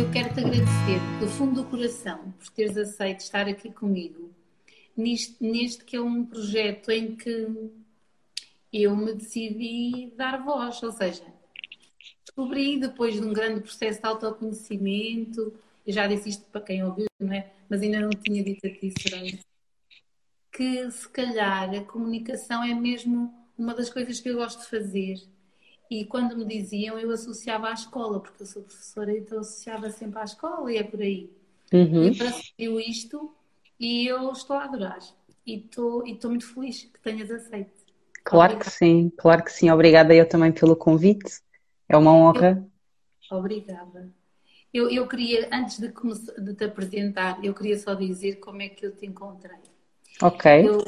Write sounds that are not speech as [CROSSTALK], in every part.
Eu quero te agradecer do fundo do coração por teres aceito estar aqui comigo neste, neste que é um projeto em que eu me decidi dar voz, ou seja, descobri depois de um grande processo de autoconhecimento, eu já disse isto para quem ouviu, não é? Mas ainda não tinha dito aqui, Soraya, que se calhar a comunicação é mesmo uma das coisas que eu gosto de fazer e quando me diziam, eu associava à escola, porque eu sou professora, então associava sempre à escola e é por aí. Uhum. E parece isto e eu estou a adorar. E estou, e estou muito feliz que tenhas aceito. Claro Obrigada. que sim, claro que sim. Obrigada eu também pelo convite. É uma honra. Eu, obrigada. Eu, eu queria, antes de, de te apresentar, eu queria só dizer como é que eu te encontrei. Ok. Eu,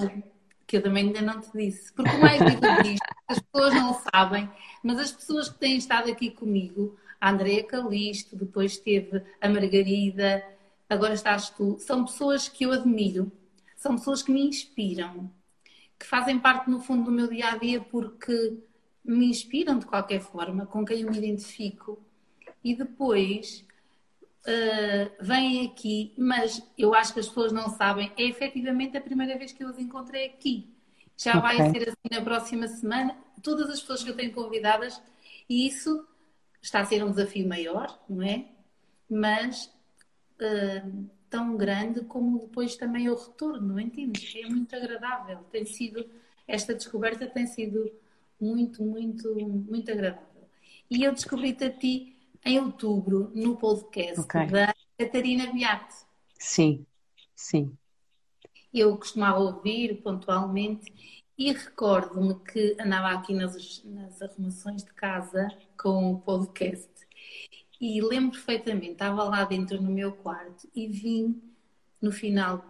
que eu também ainda não te disse. Porque o mais [LAUGHS] difícil disto, as pessoas não sabem, mas as pessoas que têm estado aqui comigo, a Andrea Calisto, depois teve a Margarida, agora estás tu, são pessoas que eu admiro, são pessoas que me inspiram, que fazem parte, no fundo, do meu dia a dia porque me inspiram de qualquer forma, com quem eu me identifico. E depois uh, vêm aqui, mas eu acho que as pessoas não sabem, é efetivamente a primeira vez que eu os encontrei aqui. Já okay. vai ser assim na próxima semana. Todas as pessoas que eu tenho convidadas, e isso está a ser um desafio maior, não é? Mas uh, tão grande como depois também o retorno, não entendes? É muito agradável. Tem sido, esta descoberta tem sido muito, muito, muito agradável. E eu descobri-te a ti em outubro no podcast okay. da Catarina Beate. Sim, sim. Eu costumava ouvir pontualmente e recordo-me que andava aqui nas, nas arrumações de casa com o podcast e lembro perfeitamente, estava lá dentro no meu quarto e vim no final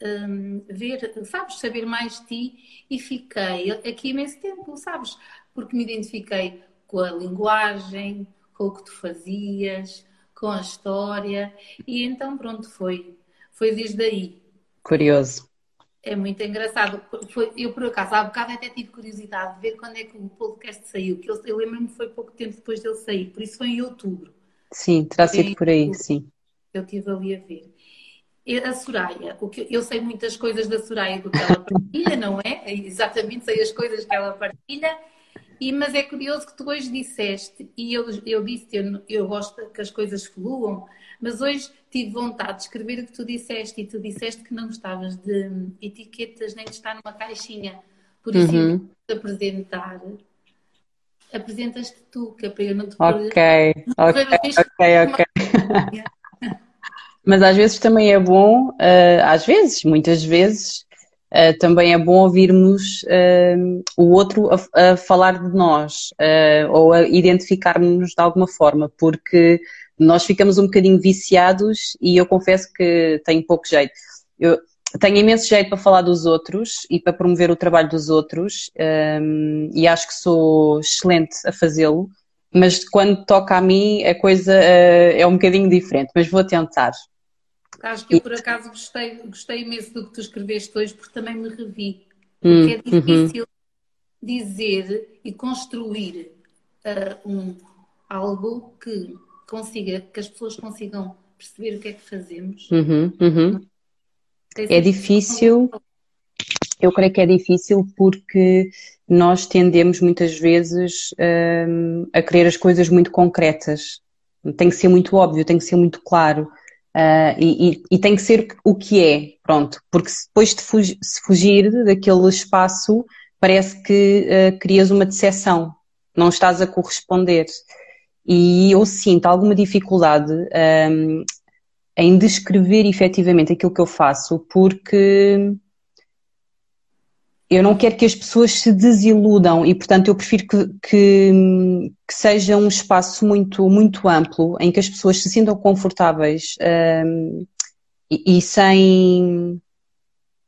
um, ver, sabes, saber mais de ti e fiquei aqui imenso tempo, sabes, porque me identifiquei com a linguagem, com o que tu fazias, com a história, e então pronto, foi, foi desde aí. Curioso. É muito engraçado. Foi, eu, por acaso, há bocado até tive curiosidade de ver quando é que o podcast saiu, que eu, eu lembro-me que foi pouco tempo depois dele sair, por isso foi em outubro. Sim, terá sido por aí, sim. Eu estive ali a ver. A Soraya, o que, eu sei muitas coisas da Soraya do que ela [LAUGHS] partilha, não é? Exatamente, sei as coisas que ela partilha e, mas é curioso que tu hoje disseste, e eu, eu disse, eu, eu gosto que as coisas fluam, mas hoje tive vontade de escrever o que tu disseste, e tu disseste que não gostavas de etiquetas nem de estar numa caixinha. Por isso, uhum. te apresentar, apresentas-te tu, que é para eu não te Ok, ok, ok, ok. [LAUGHS] Mas às vezes também é bom, uh, às vezes, muitas vezes, uh, também é bom ouvirmos uh, o outro a, a, falar de nós uh, ou a identificar-nos de alguma forma, porque nós ficamos um bocadinho viciados e eu confesso que tenho pouco jeito. Eu tenho imenso jeito para falar dos outros e para promover o trabalho dos outros um, e acho que sou excelente a fazê-lo, mas quando toca a mim a coisa é um bocadinho diferente, mas vou tentar. Acho que eu, por acaso, gostei, gostei imenso do que tu escreveste hoje, porque também me revi. Porque é hum, uhum. difícil uhum. dizer e construir uh, um, algo que consiga, que as pessoas consigam perceber o que é que fazemos. Uhum, uhum. É difícil, eu creio que é difícil porque nós tendemos muitas vezes um, a querer as coisas muito concretas. Tem que ser muito óbvio, tem que ser muito claro. Uh, e, e, tem que ser o que é, pronto, porque depois de fugir, se fugir daquele espaço, parece que uh, crias uma decepção, não estás a corresponder. E eu sinto alguma dificuldade um, em descrever efetivamente aquilo que eu faço, porque eu não quero que as pessoas se desiludam e, portanto, eu prefiro que, que, que seja um espaço muito, muito amplo, em que as pessoas se sintam confortáveis um, e, e, sem,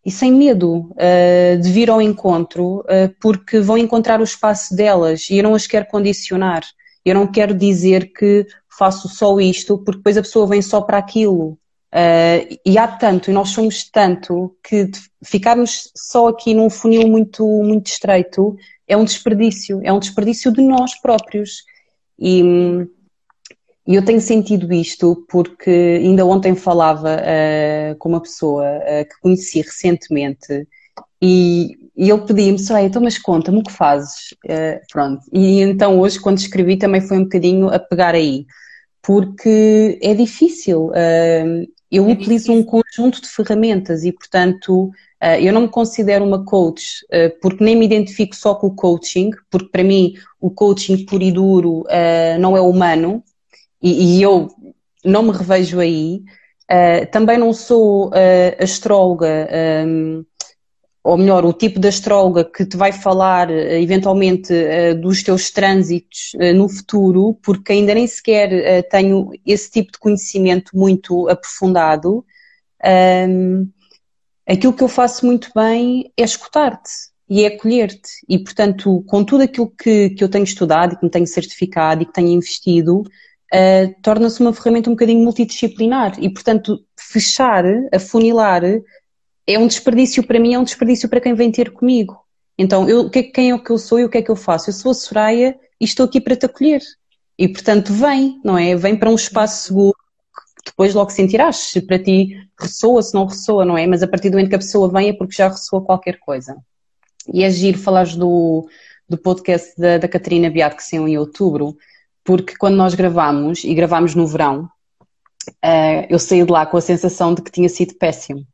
e sem medo uh, de vir ao encontro, uh, porque vão encontrar o espaço delas e eu não as quero condicionar. Eu não quero dizer que faço só isto, porque depois a pessoa vem só para aquilo. Uh, e há tanto, e nós somos tanto, que ficarmos só aqui num funil muito, muito estreito é um desperdício, é um desperdício de nós próprios. E, e eu tenho sentido isto porque ainda ontem falava uh, com uma pessoa uh, que conheci recentemente e, e ele pedia-me, Soraya, então mas conta-me o que fazes. Uh, pronto. E então hoje quando escrevi também foi um bocadinho a pegar aí, porque é difícil. Eu é utilizo um conjunto de ferramentas e, portanto, Uh, eu não me considero uma coach uh, porque nem me identifico só com o coaching, porque para mim o coaching puro e duro uh, não é humano e, eu não me revejo aí. também não sou astróloga, um, ou melhor, o tipo de astróloga que te vai falar eventualmente dos teus trânsitos no futuro, porque ainda nem sequer tenho esse tipo de conhecimento muito aprofundado. Um, aquilo que eu faço muito bem é escutar-te e é acolher-te. E, portanto, com tudo aquilo que, que eu tenho estudado e que me tenho certificado e que tenho investido, uh, torna-se uma ferramenta um bocadinho multidisciplinar. E, portanto, fechar, afunilar, é um desperdício para mim, é um desperdício para quem vem ter comigo. Então, eu, é quem é que eu sou e o que é que eu faço? Eu sou a Soraya e estou aqui para te acolher. E, portanto, vem, não é? Vem para um espaço seguro, depois logo sentirás se para ti ressoa, se não ressoa, não é? Mas a partir do momento que a pessoa vem é porque já ressoa qualquer coisa. E é giro falares do, do podcast da, da Catarina Beato que saiu em outubro, porque quando nós gravamos, e gravamos no verão, uh, eu saí de lá com a sensação de que tinha sido péssimo.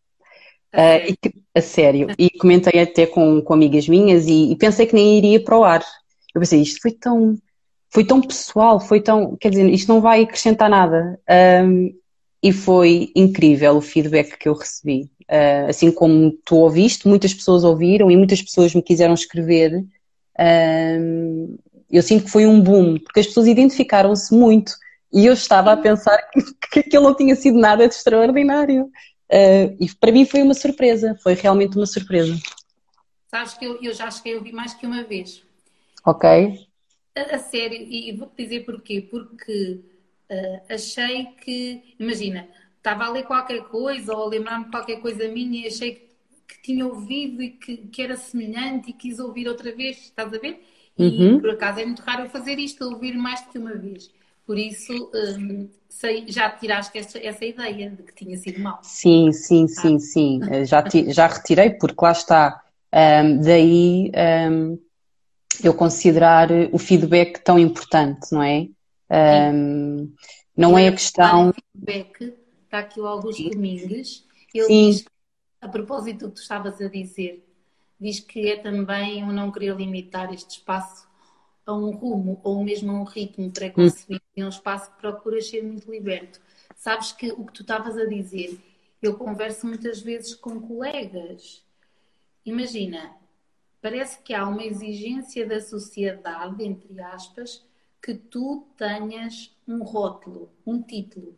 Uh, e que, a sério. E comentei até com, com amigas minhas e, e, pensei que nem iria para o ar. Eu pensei, isto foi tão, foi tão pessoal, foi tão, quer dizer, isto não vai acrescentar nada. Um, e foi incrível o feedback que eu recebi. Uh, assim como tu ouviste, muitas pessoas ouviram e muitas pessoas me quiseram escrever. Uh, eu sinto que foi um boom, porque as pessoas identificaram-se muito e eu estava a pensar que, que aquilo não tinha sido nada de extraordinário. Uh, e para mim foi uma surpresa, foi realmente uma surpresa. Sabes que eu, eu já cheguei a ouvir mais que uma vez. Ok. A, a sério, e vou-te dizer porquê. Porque uh, achei que, imagina, estava a ler qualquer coisa ou a lembrar-me de qualquer coisa minha e achei que, que tinha ouvido e que, que, era semelhante e quis ouvir outra vez, estás a ver? E uhum. por acaso é muito raro eu fazer isto, ouvir mais do que uma vez. Por isso, um, sei, já tiraste essa, essa, ideia de que tinha sido mal. Sim, sim, sim, ah. sim. Eh, já, já retirei, porque lá está. Um, daí um, eu considerar o feedback tão importante, não é? Um, não é a questão. Feedback, está aqui o Augusto Domingues. Ele Sim. diz, a propósito do que tu estavas a dizer, diz que é também o não querer limitar este espaço a um rumo ou mesmo a um ritmo pré-concebido hum. é um espaço que procuras ser muito liberto. Sabes que o que tu estavas a dizer, eu converso muitas vezes com colegas. Imagina, parece que há uma exigência da sociedade, entre aspas, que tu tenhas um rótulo, um título.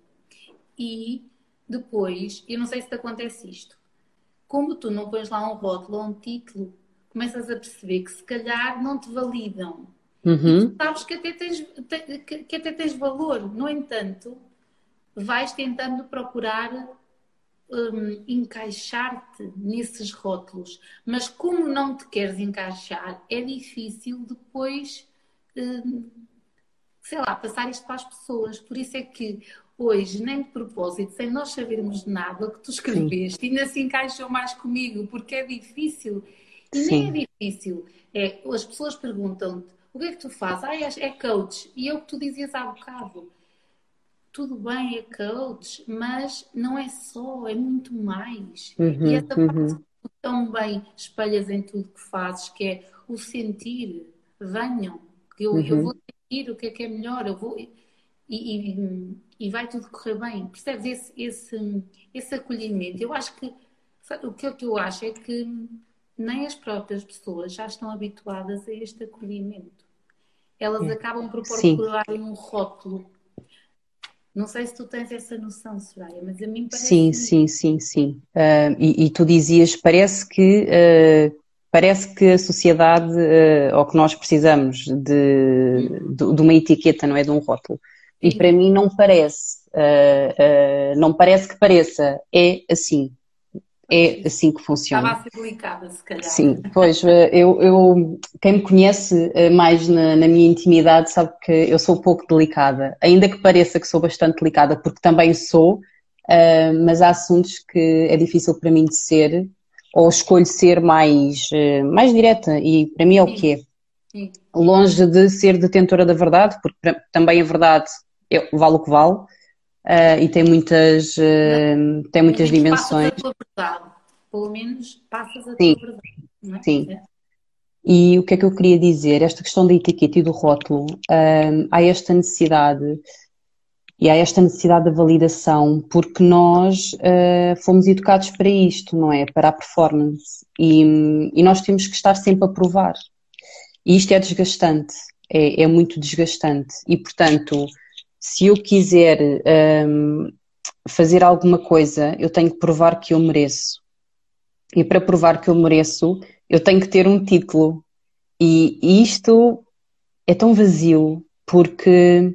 E depois, eu não sei se te acontece isto, como tu não pões lá um rótulo ou um título, começas a perceber que se calhar não te validam. Uhum. Tu sabes que até, tens, que até tens valor. No entanto, vais tentando procurar um, encaixar-te nesses rótulos. Mas como não te queres encaixar, é difícil depois um, sei lá, passar isto para as pessoas. Por isso é que hoje, nem de propósito, sem nós sabermos nada, o que tu escreveste Sim. ainda se encaixou mais comigo, porque é difícil. E Sim. nem é difícil. É, as pessoas perguntam-te o que é que tu fazes? Ah, é, é coach. E é o que tu dizias há bocado. Tudo bem, é coach, mas não é só, é muito mais. Uhum, e essa uhum. parte que tu tão bem espalhas em tudo que fazes, que é o sentir. Venham, eu, uhum. eu vou sentir o que é que é melhor, eu vou. E, e, e vai tudo correr bem. Percebes esse, esse, esse acolhimento? Eu acho que o que eu acho é que nem as próprias pessoas já estão habituadas a este acolhimento. Elas acabam por procurar Sim. um rótulo. Não sei se tu tens essa noção, Soraya, mas a mim parece. Sim, sim, sim, sim. Uh, e, e, tu dizias, parece que uh, parece que a sociedade, uh, ou que nós precisamos de, de, de, uma etiqueta, não é? De um rótulo. E Sim. para mim não parece, uh, uh, não parece que pareça, é assim. É assim que funciona. Estava a ser delicada, se calhar. Sim, pois, eu, eu quem me conhece mais na, na, minha intimidade sabe que eu sou um pouco delicada, ainda que pareça que sou bastante delicada, porque também sou, mas há assuntos que é difícil para mim de ser, ou escolho ser mais, eh, mais direta e para mim é o que é. Longe de ser detentora da verdade, porque também a verdade é, vale o que vale uh, e tem muitas, uh, tem muitas dimensões. Passas a tua verdade. Pelo menos passas a Sim. tua verdade. É? Sim. E o que é que eu queria dizer? Esta questão da etiqueta e do rótulo, há esta necessidade e há esta necessidade de validação, porque nós uh, fomos educados para isto, não é? Para a performance. E, e, nós temos que estar sempre a provar. E isto é desgastante, é, é muito desgastante. E, portanto, se eu quiser um, fazer alguma coisa, eu tenho que provar que eu mereço. E para provar que eu mereço, eu tenho que ter um título. E, e isto é tão vazio, porque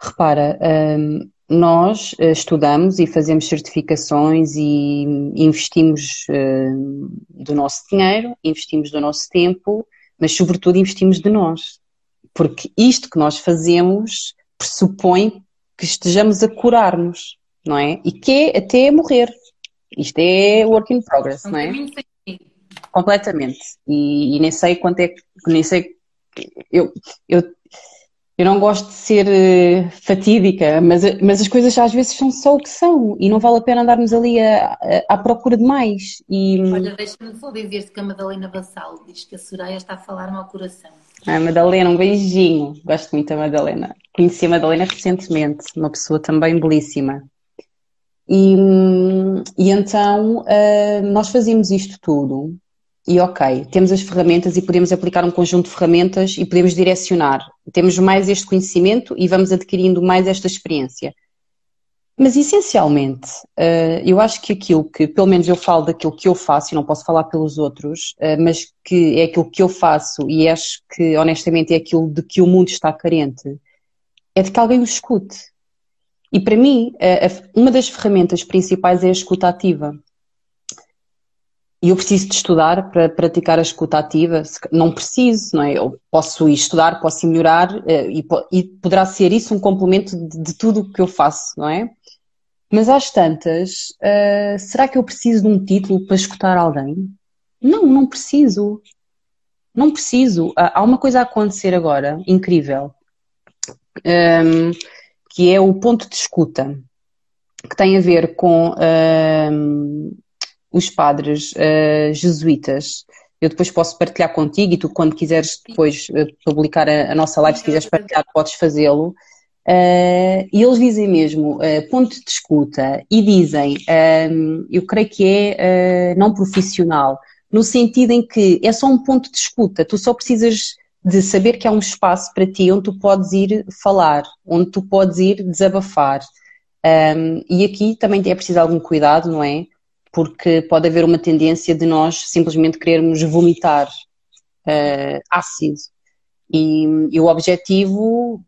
Repara, um, nós eh, estudamos e fazemos certificações e investimos uh, do nosso dinheiro, investimos do nosso tempo, mas sobretudo investimos de nós. Porque isto que nós fazemos pressupõe que estejamos a curar-nos, não é? E que é até morrer. Isto é work in progress, não é? Completamente. E, e nem sei quanto é que, nem sei, eu, eu eu não gosto de ser uh, fatídica, mas, mas as coisas às vezes são só o que são e não vale a pena andarmos ali a, a, à procura de mais. E... Olha, deixa-me só dizer-te que a Madalena Vassal diz que a Soraya está a falar-me ao coração. Ah, Madalena, um beijinho. Gosto muito da Madalena. Conheci a Madalena recentemente, uma pessoa também belíssima. E, e então uh, nós fazíamos isto tudo e ok, temos as ferramentas e podemos aplicar um conjunto de ferramentas e podemos direcionar. Temos mais este conhecimento e vamos adquirindo mais esta experiência. Mas essencialmente, eh, eu acho que aquilo que, pelo menos eu falo daquilo que eu faço, e não posso falar pelos outros, eh, mas que é aquilo que eu faço e acho que honestamente é aquilo de que o mundo está carente, é de que alguém o escute. E para mim, uma das ferramentas principais é a escuta ativa. E eu preciso de estudar para praticar a escuta ativa? Não preciso, não é? Eu posso ir estudar, posso ir melhorar eh, e, poderá ser isso um complemento de tudo o que eu faço, não é? Mas às tantas, uh, será que eu preciso de um título para escutar alguém? Não, não preciso. Não preciso. Há uma coisa a acontecer agora, incrível, um, ehm, que é o ponto de escuta, que tem a ver com um, ehm, os padres uh, jesuítas. Eu depois posso partilhar contigo e tu, quando quiseres depois uh, publicar a, a, nossa live, se quiseres partilhar, podes fazê-lo. Uh, e eles dizem mesmo ponto de escuta e dizem, eu creio que é não profissional, no sentido em que é só um ponto de escuta, tu só precisas de saber que há um espaço para ti onde tu podes ir falar, onde tu podes ir desabafar. Um, e aqui também é preciso algum cuidado, não é? porque pode haver uma tendência de nós simplesmente querermos vomitar uh, ácido. E, e, o objetivo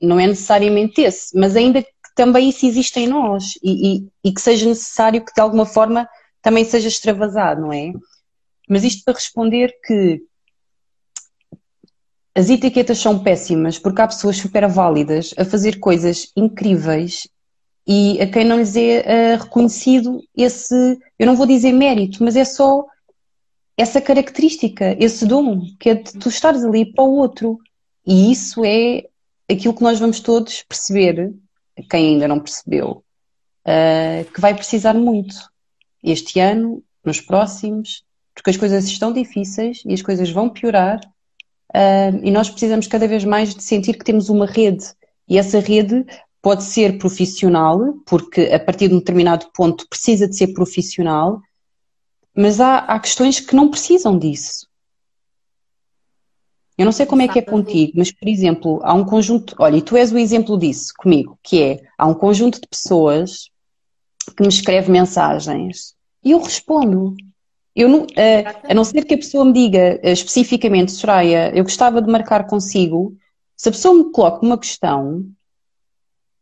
não é necessariamente esse, mas ainda que também isso existe em nós e, e, e que seja necessário que de alguma forma também seja extravasado, não é? Mas isto para responder que as etiquetas são péssimas porque há pessoas super válidas a fazer coisas incríveis e a quem não lhes é uh, reconhecido esse, eu não vou dizer mérito, mas é só essa característica, esse dom, que é de tu estares ali para o outro. E isso é aquilo que nós vamos todos perceber, quem ainda não percebeu, uh, que vai precisar muito este ano, nos próximos, porque as coisas estão difíceis e as coisas vão piorar. Uh, e nós precisamos cada vez mais de sentir que temos uma rede. E essa rede pode ser profissional, porque a partir de um determinado ponto precisa de ser profissional, mas há, há questões que não precisam disso. Eu não sei como é que é contigo, mas, por exemplo, há um conjunto. Olha, e tu és o exemplo disso comigo, que é há um conjunto de pessoas que me escreve mensagens e eu respondo. Eu não, a, a não ser que a pessoa me diga uh, especificamente, Soraya, eu gostava de marcar consigo, se a pessoa me coloca uma questão,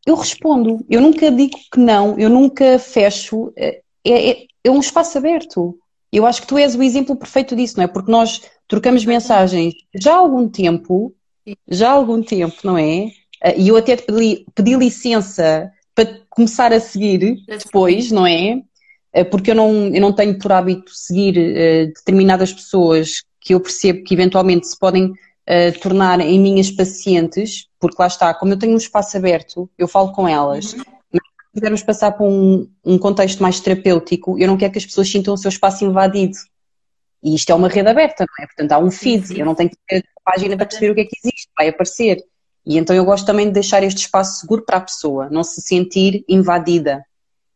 eu respondo. Eu nunca digo que não, eu nunca fecho. É, é, é um espaço aberto. Eu acho que tu és o exemplo perfeito disso, não é? Porque nós trocamos mensagens já há algum tempo, já há algum tempo, não é? Eh, e eu até te pedi, pedi licença para começar a seguir depois, não é? Eh, porque eu não, eu não tenho por hábito seguir uh, determinadas pessoas que eu percebo que eventualmente se podem uh, tornar em minhas pacientes, porque lá está, como eu tenho um espaço aberto, eu falo com elas. Uhum. Mas se quisermos passar para um, um contexto mais terapêutico, eu não quero que as pessoas sintam o seu espaço invadido. E isto é uma rede aberta, não é? Portanto, há um feed, sim, eu não tenho que ter a página para perceber o que é que existe, vai aparecer. E então eu gosto também de deixar este espaço seguro para a pessoa, não se sentir invadida.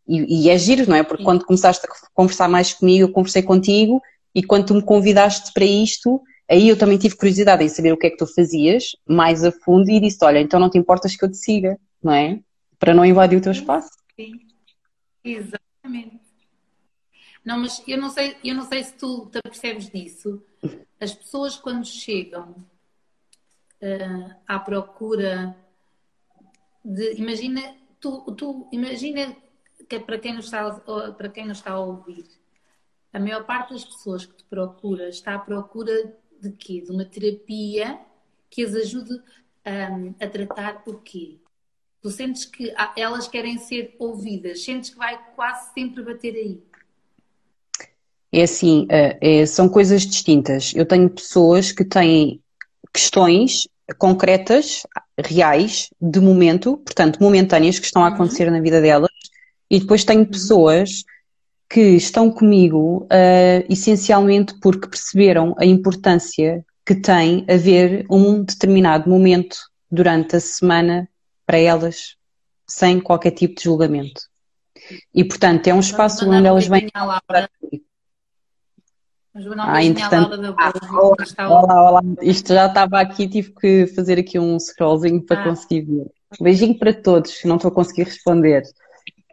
E, e é giro, não é? Porque sim. quando começaste a conversar mais comigo, eu conversei contigo, e quando tu me convidaste para isto, aí eu também tive curiosidade em saber o que é que tu fazias, mais a fundo, e disse: Olha, então não te importas que eu te siga, não é? Para não invadir o teu espaço. Sim, exatamente. Não, mas eu não sei, eu não sei se tu te percebes disso. As pessoas quando chegam uh, à procura de, imagina, tu, tu imagina que para quem nos está para quem nos está a ouvir, a maior parte das pessoas que te procura está à procura de quê? De uma terapia que as ajude um, a tratar o quê? Tu sentes que elas querem ser ouvidas, sentes que vai quase sempre bater aí. É assim, é, é, são coisas distintas. Eu tenho pessoas que têm questões concretas, reais, de momento, portanto, momentâneas, que estão a uhum. acontecer na vida delas, e depois tenho uhum. pessoas que estão comigo uh, essencialmente porque perceberam a importância que tem haver um determinado momento durante a semana para elas, sem qualquer tipo de julgamento. E, portanto, é um espaço onde elas vêm. Ah, entretanto, ah, olá, olá, olá, isto já estava aqui, tive que fazer aqui um scrollzinho para ah. conseguir ver. Beijinho para todos, não estou a conseguir responder.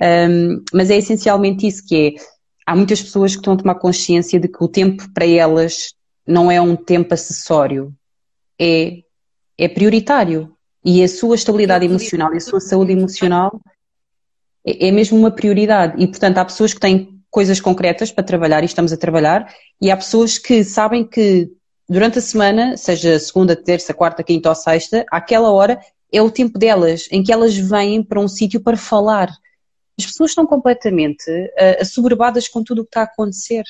Um, mas é essencialmente isso que é. Há muitas pessoas que estão a tomar consciência de que o tempo para elas não é um tempo acessório, é, é prioritário. E a sua estabilidade emocional e a sua saúde emocional é, é mesmo uma prioridade. E, portanto, há pessoas que têm coisas concretas para trabalhar e estamos a trabalhar, e há pessoas que sabem que durante a semana, seja segunda, terça, quarta, quinta ou sexta, àquela hora é o tempo delas, em que elas vêm para um sítio para falar. As pessoas estão completamente uh, assoberbadas com tudo o que está a acontecer.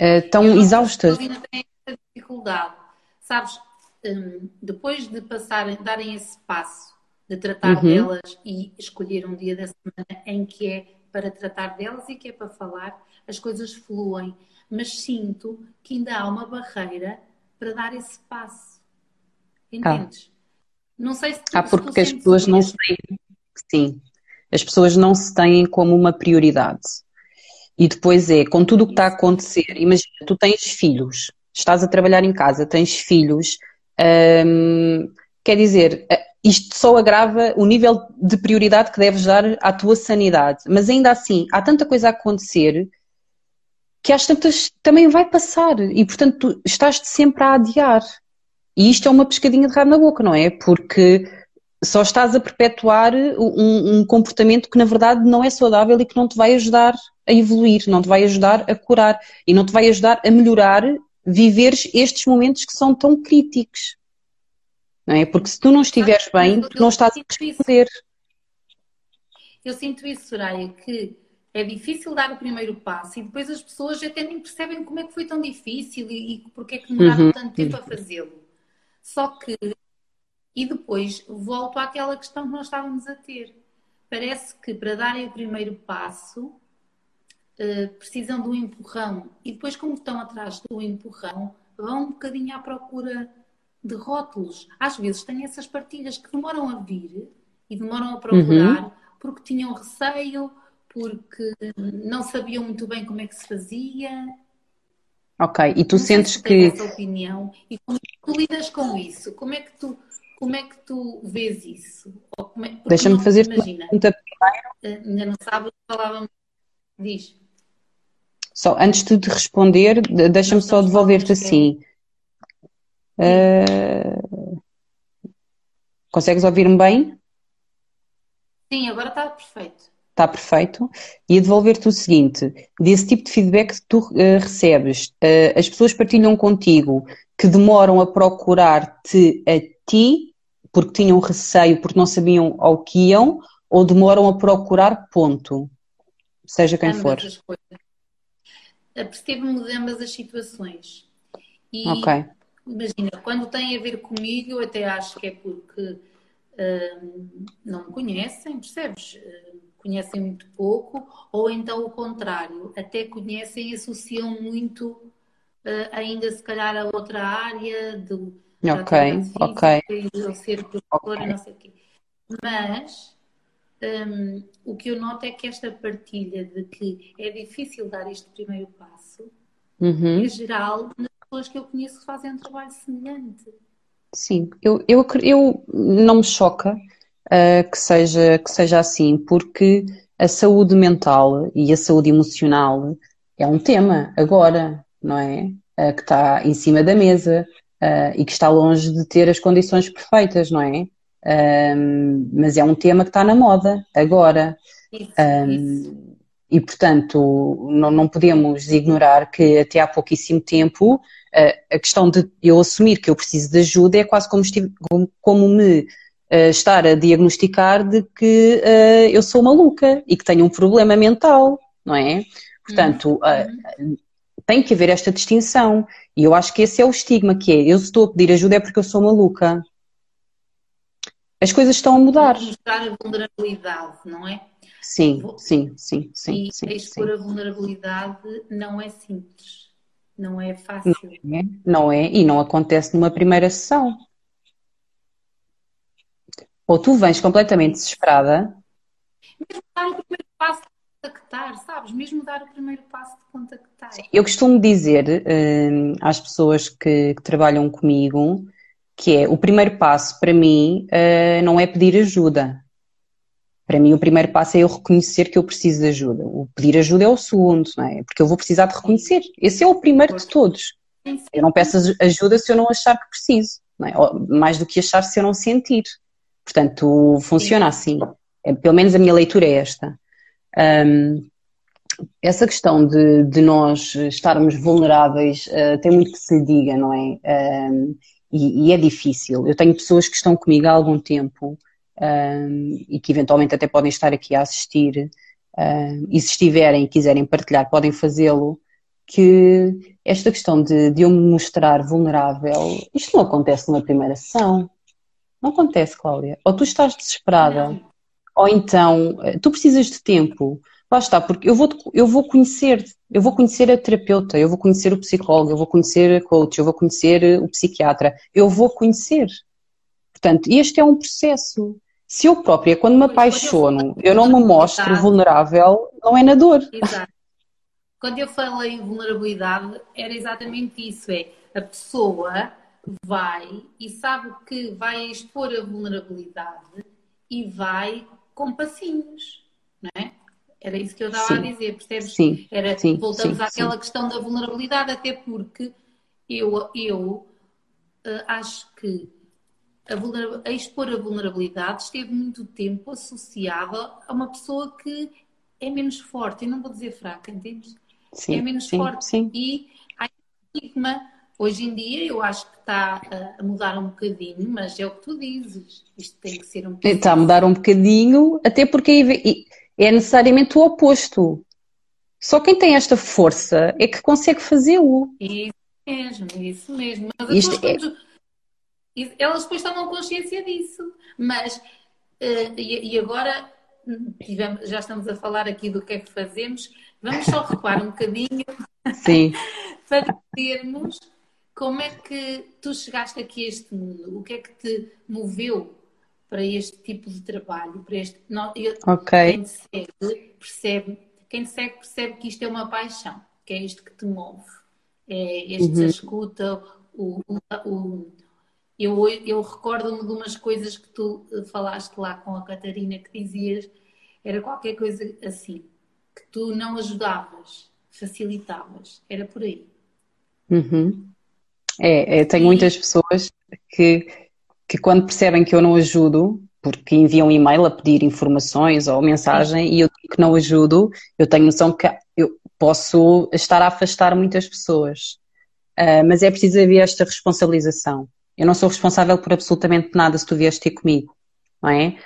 Uh, estão Eu exaustas. Ainda essa dificuldade. Sabes, um, depois de passarem, darem esse passo de tratar uhum. delas e escolher um dia da semana em que é para tratar delas e que é para falar, as coisas fluem. Mas sinto que ainda há uma barreira para dar esse passo. Entendes? Ah. Não sei se tu, Ah, porque as pessoas não se têm. Sim. As pessoas não se têm como uma prioridade. E depois é, com tudo o que está a acontecer, imagina, tu tens filhos, estás a trabalhar em casa, tens filhos, hum, quer dizer, isto só agrava o nível de prioridade que deves dar à tua sanidade. Mas ainda assim, há tanta coisa a acontecer que às tantas também vai passar e, portanto, tu estás-te sempre a adiar. E isto é uma pescadinha de rabo na boca, não é? Porque só estás a perpetuar um, um, comportamento que na verdade não é saudável e que não te vai ajudar a evoluir, não te vai ajudar a curar e não te vai ajudar a melhorar viveres estes momentos que são tão críticos não é? Porque se tu não estiveres bem, tu não estás a responder. Eu sinto isso, Soraya, que é difícil dar o primeiro passo e depois as pessoas até nem percebem como é que foi tão difícil e, e porque é que demoraram uhum. tanto tempo a fazê-lo. Só que, e depois volto àquela questão que nós estávamos a ter. Parece que para darem o primeiro passo uh, precisam de um empurrão e depois, como estão atrás do empurrão, vão um bocadinho à procura de rótulos. Às vezes têm essas partilhas que demoram a vir e demoram a procurar uhum. porque tinham receio, porque não sabiam muito bem como é que se fazia. Ok, e tu sei sentes se tens que. essa opinião e como é que tu lidas com isso? Como é que tu, como é que tu vês isso? Como é- Deixa-me fazer uma imagina, pergunta eh, ainda não sábado falávamos, diz. Só antes de te responder, de- deixa-me só devolver-te assim. Ah, consegues ouvir-me bem? Sim, agora está perfeito. Está perfeito. E a devolver-te o seguinte: desse tipo de feedback que tu ah, recebes, ah, as pessoas partilham contigo que demoram a procurar-te a ti porque tinham receio, porque não sabiam ao que iam, ou demoram a procurar ponto, seja quem for. Apercebo-me de ambas as situações. E Ok. Imagina, quando tem a ver comigo, eu até acho que é porque hum, não me conhecem, percebes? Hum, conhecem muito pouco, ou então o contrário, até conhecem e associam muito eh, ainda se calhar a outra área do, da Ok, ok, eu ser professora, e não sei o quê. Mas hum, o que eu noto é que esta partilha de que é difícil dar este primeiro passo Uhum. é geral pessoas que eu conheço que fazem um trabalho semelhante. Sim, eu, eu, eu não me choca ah, que seja, que seja assim, porque a saúde mental e a saúde emocional é um tema agora, não é? Ah, que está em cima da mesa, ah, e que está longe de ter as condições perfeitas, não é? Mas é um tema que está na moda agora. Isso, Um, isso. E, portanto, não, não podemos ignorar que até há pouquíssimo tempo a questão de eu assumir que eu preciso de ajuda é quase como, estive- como- como me eh, estar a diagnosticar de que eh, eu sou maluca e que tenho um problema mental, não é? Portanto, Uhum. tem que haver esta distinção. E eu acho que esse é o estigma, que é eu estou a pedir ajuda é porque eu sou maluca. As coisas estão a mudar. Mostrar a vulnerabilidade, não é? Sim, sim, sim, sim, E sim, expor sim. a vulnerabilidade não é simples, não é fácil. É, Não é? E não acontece numa primeira sessão. Ou tu vens completamente desesperada, Mesmo dar o primeiro passo de contactar, sabes? Mesmo dar o primeiro passo de contactar. eu costumo dizer hum, às pessoas que, que trabalham comigo que é o primeiro passo para mim eh, não é pedir ajuda. Para mim, o primeiro passo é eu reconhecer que eu preciso de ajuda. O pedir ajuda é o segundo, não é? Porque eu vou precisar de reconhecer. Esse é o primeiro de todos. Eu não peço ajuda se eu não achar que preciso, não é? Mais do que achar se eu não sentir. Portanto, funciona assim. É, pelo menos a minha leitura é esta. Hum, essa questão de, de nós estarmos vulneráveis, eh, tem muito que se diga, não é? Hum, e, e é difícil. Eu tenho pessoas que estão comigo há algum tempo, hum, e que eventualmente até podem estar aqui a assistir, hum, e se estiverem e quiserem partilhar, podem fazê-lo, que esta questão de, de eu me mostrar vulnerável, isto não acontece numa primeira sessão. Não acontece, Cláudia. Ou tu estás desesperada, Não. ou então eh, tu precisas de tempo. Lá está, porque eu vou, eu vou conhecer, eu vou conhecer a terapeuta, eu vou conhecer o psicólogo, eu vou conhecer a coach, eu vou conhecer o psiquiatra, eu vou conhecer. Portanto, este é um processo. Se eu própria, quando me Pois, quando eu apaixono, falo eu não me mostro vulnerável, não é na dor. Exato. Quando eu falei em vulnerabilidade, era exatamente isso: é a pessoa vai e sabe que vai expor a vulnerabilidade e vai com passinhos, não é? Era isso que eu estava a Sim. dizer, percebes? Sim, Era, sim, voltamos sim, àquela questão da vulnerabilidade, até porque eu, eu eh, acho que a, a expor a vulnerabilidade esteve muito tempo associada a uma pessoa que é menos forte, eu não vou dizer fraca, entendes? sim, é menos sim, forte. sim. E há estigma. Hoje em dia eu acho que está a- mudar um bocadinho, mas é o que tu dizes. Isto tem que ser um Está a mudar um bocadinho, até porque vem- e é necessariamente o oposto. Só quem tem esta força é que consegue fazê-lo. Isso mesmo, isso mesmo. Mas as Isto pessoas, quando- e- elas depois tomam consciência disso. Mas, eh, e, agora hum, tivemos- já estamos a falar aqui do que é que fazemos. Vamos só recuar um bocadinho Sim. [LAUGHS] para termos como é que tu chegaste aqui a este mundo? O que é que te moveu para este tipo de trabalho? Para este... não, eu- Ok. Quem te segue percebe, quem te segue percebe que isto é uma paixão, que é isto que te move. é este uhum. escuta, o, o, o, eu, eu recordo-me de umas coisas que tu falaste lá com a Catarina que dizias, era qualquer coisa assim, que tu não ajudavas, facilitavas, era por aí. Uhum. É, é, tenho e... muitas pessoas que, que quando percebem que eu não ajudo, porque enviam um e-mail a pedir informações ou mensagem Sim. e eu digo que não ajudo, eu tenho noção que eu posso estar a afastar muitas pessoas. Uh, mas é preciso haver esta responsabilização. Eu não sou responsável por absolutamente nada se tu vieste ter comigo, não é?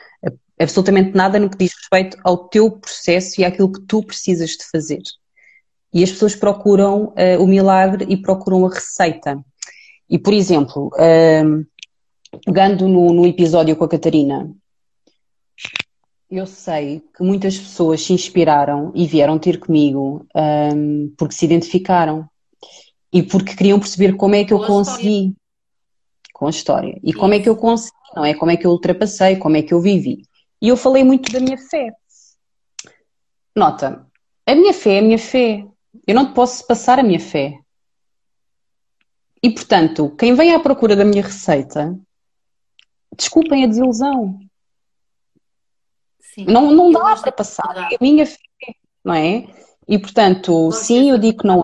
Absolutamente nada no que diz respeito ao teu processo e àquilo que tu precisas de fazer. E as pessoas procuram uh, o milagre e procuram a receita. E, por exemplo, uh, pegando no, no episódio com a Catarina, eu sei que muitas pessoas se inspiraram e vieram ter comigo um, porque se identificaram e porque queriam perceber como é que eu consegui com a história e como é que eu consegui, não é? Como é que eu ultrapassei, como é que eu vivi. E eu falei muito da minha fé. Nota, a minha fé é a minha fé. Eu não te posso passar a minha fé. E portanto, quem vem à procura da minha receita, desculpem a desilusão. Sim. Não, não dá para passar. É a minha fé, não é? E portanto, sim, eu digo que não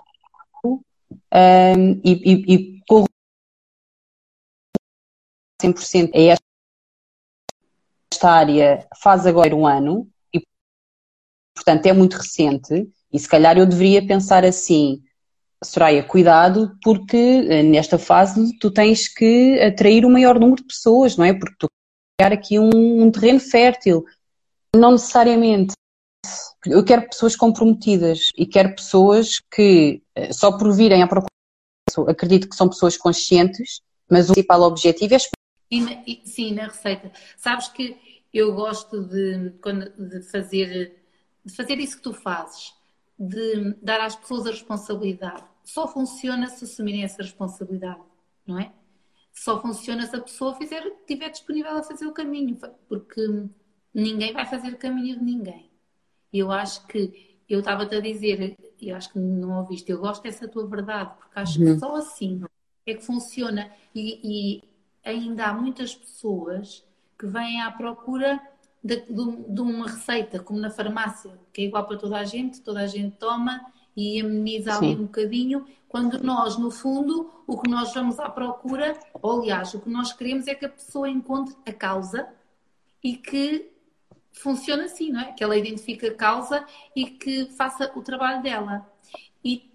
um, e, e, e 100% a esta área faz agora um ano e portanto é muito recente e se calhar eu deveria pensar assim Soraya, cuidado porque eh, nesta fase tu tens que atrair o maior número de pessoas, não é? Porque tu criar aqui um, um terreno fértil. Não necessariamente. Eu quero pessoas comprometidas e quero pessoas que eh, só por virem à procura acredito que são pessoas conscientes, mas o principal objetivo é e na, e, sim, na receita. Sabes que eu gosto de, de, fazer, de fazer isso que tu fazes, de dar às pessoas a responsabilidade. Só funciona se assumirem essa responsabilidade, não é? Só funciona se a pessoa fizer, estiver disponível a fazer o caminho, porque ninguém vai fazer o caminho de ninguém. Eu acho que, eu estava-te a dizer, eu acho que não ouviste, eu gosto dessa tua verdade, porque acho uhum. que só assim é que funciona. E, e ainda há muitas pessoas que vêm à procura de, de, de, uma receita, como na farmácia, que é igual para toda a gente, toda a gente toma e ameniza ali um bocadinho, quando nós, no fundo, o que nós vamos à procura, ou aliás, o que nós queremos é que a pessoa encontre a causa e que funcione assim, não é? Que ela identifique a causa e que faça o trabalho dela. E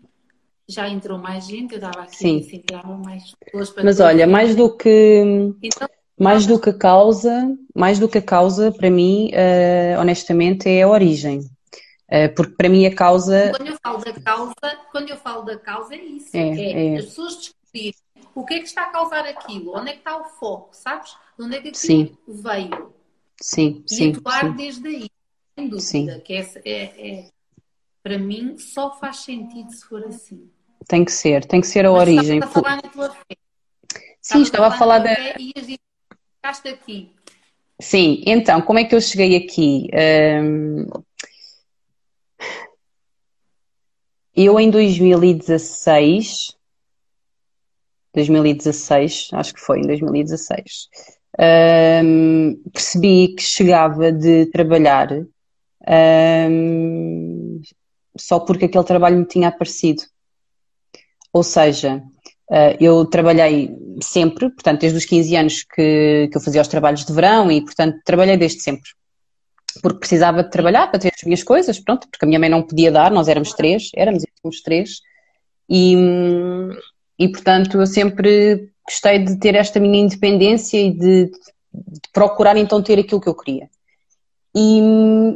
já entrou mais gente, eu estava aqui Sim. assim, entravam mais pessoas para Mas olha, mais do que então, mais do que a causa, mais do que a causa, para mim, uh, honestamente, é a origem. Uh, porque para mim a causa. Quando eu falo da causa, quando eu falo da causa é isso. É, é, é. as pessoas descobrirem o que é que está a causar aquilo, onde é que está o foco, sabes? De onde é que aquilo sim. veio. Sim, e sim. atuar sim. desde aí, sem dúvida. Sim. Que é, é, para mim só faz sentido se for assim. Tem que ser, tem que ser a Mas origem. Estava a falar na tua fé. Sim, estava, a falar da. E ficaste aqui. Sim, então, como é que eu cheguei aqui? Um... Eu em 2016, 2016, acho que foi em 2016, um, percebi que chegava de trabalhar um, só porque aquele trabalho me tinha aparecido. Ou seja, uh, eu trabalhei sempre, portanto, desde os 15 anos que, que eu fazia os trabalhos de verão e, portanto, trabalhei desde sempre. Porque precisava de trabalhar para ter as minhas coisas, pronto, porque a minha mãe não podia dar, nós éramos três, éramos éramos três, e, e portanto eu sempre gostei de ter esta minha independência e de, de procurar então ter aquilo que eu queria. E,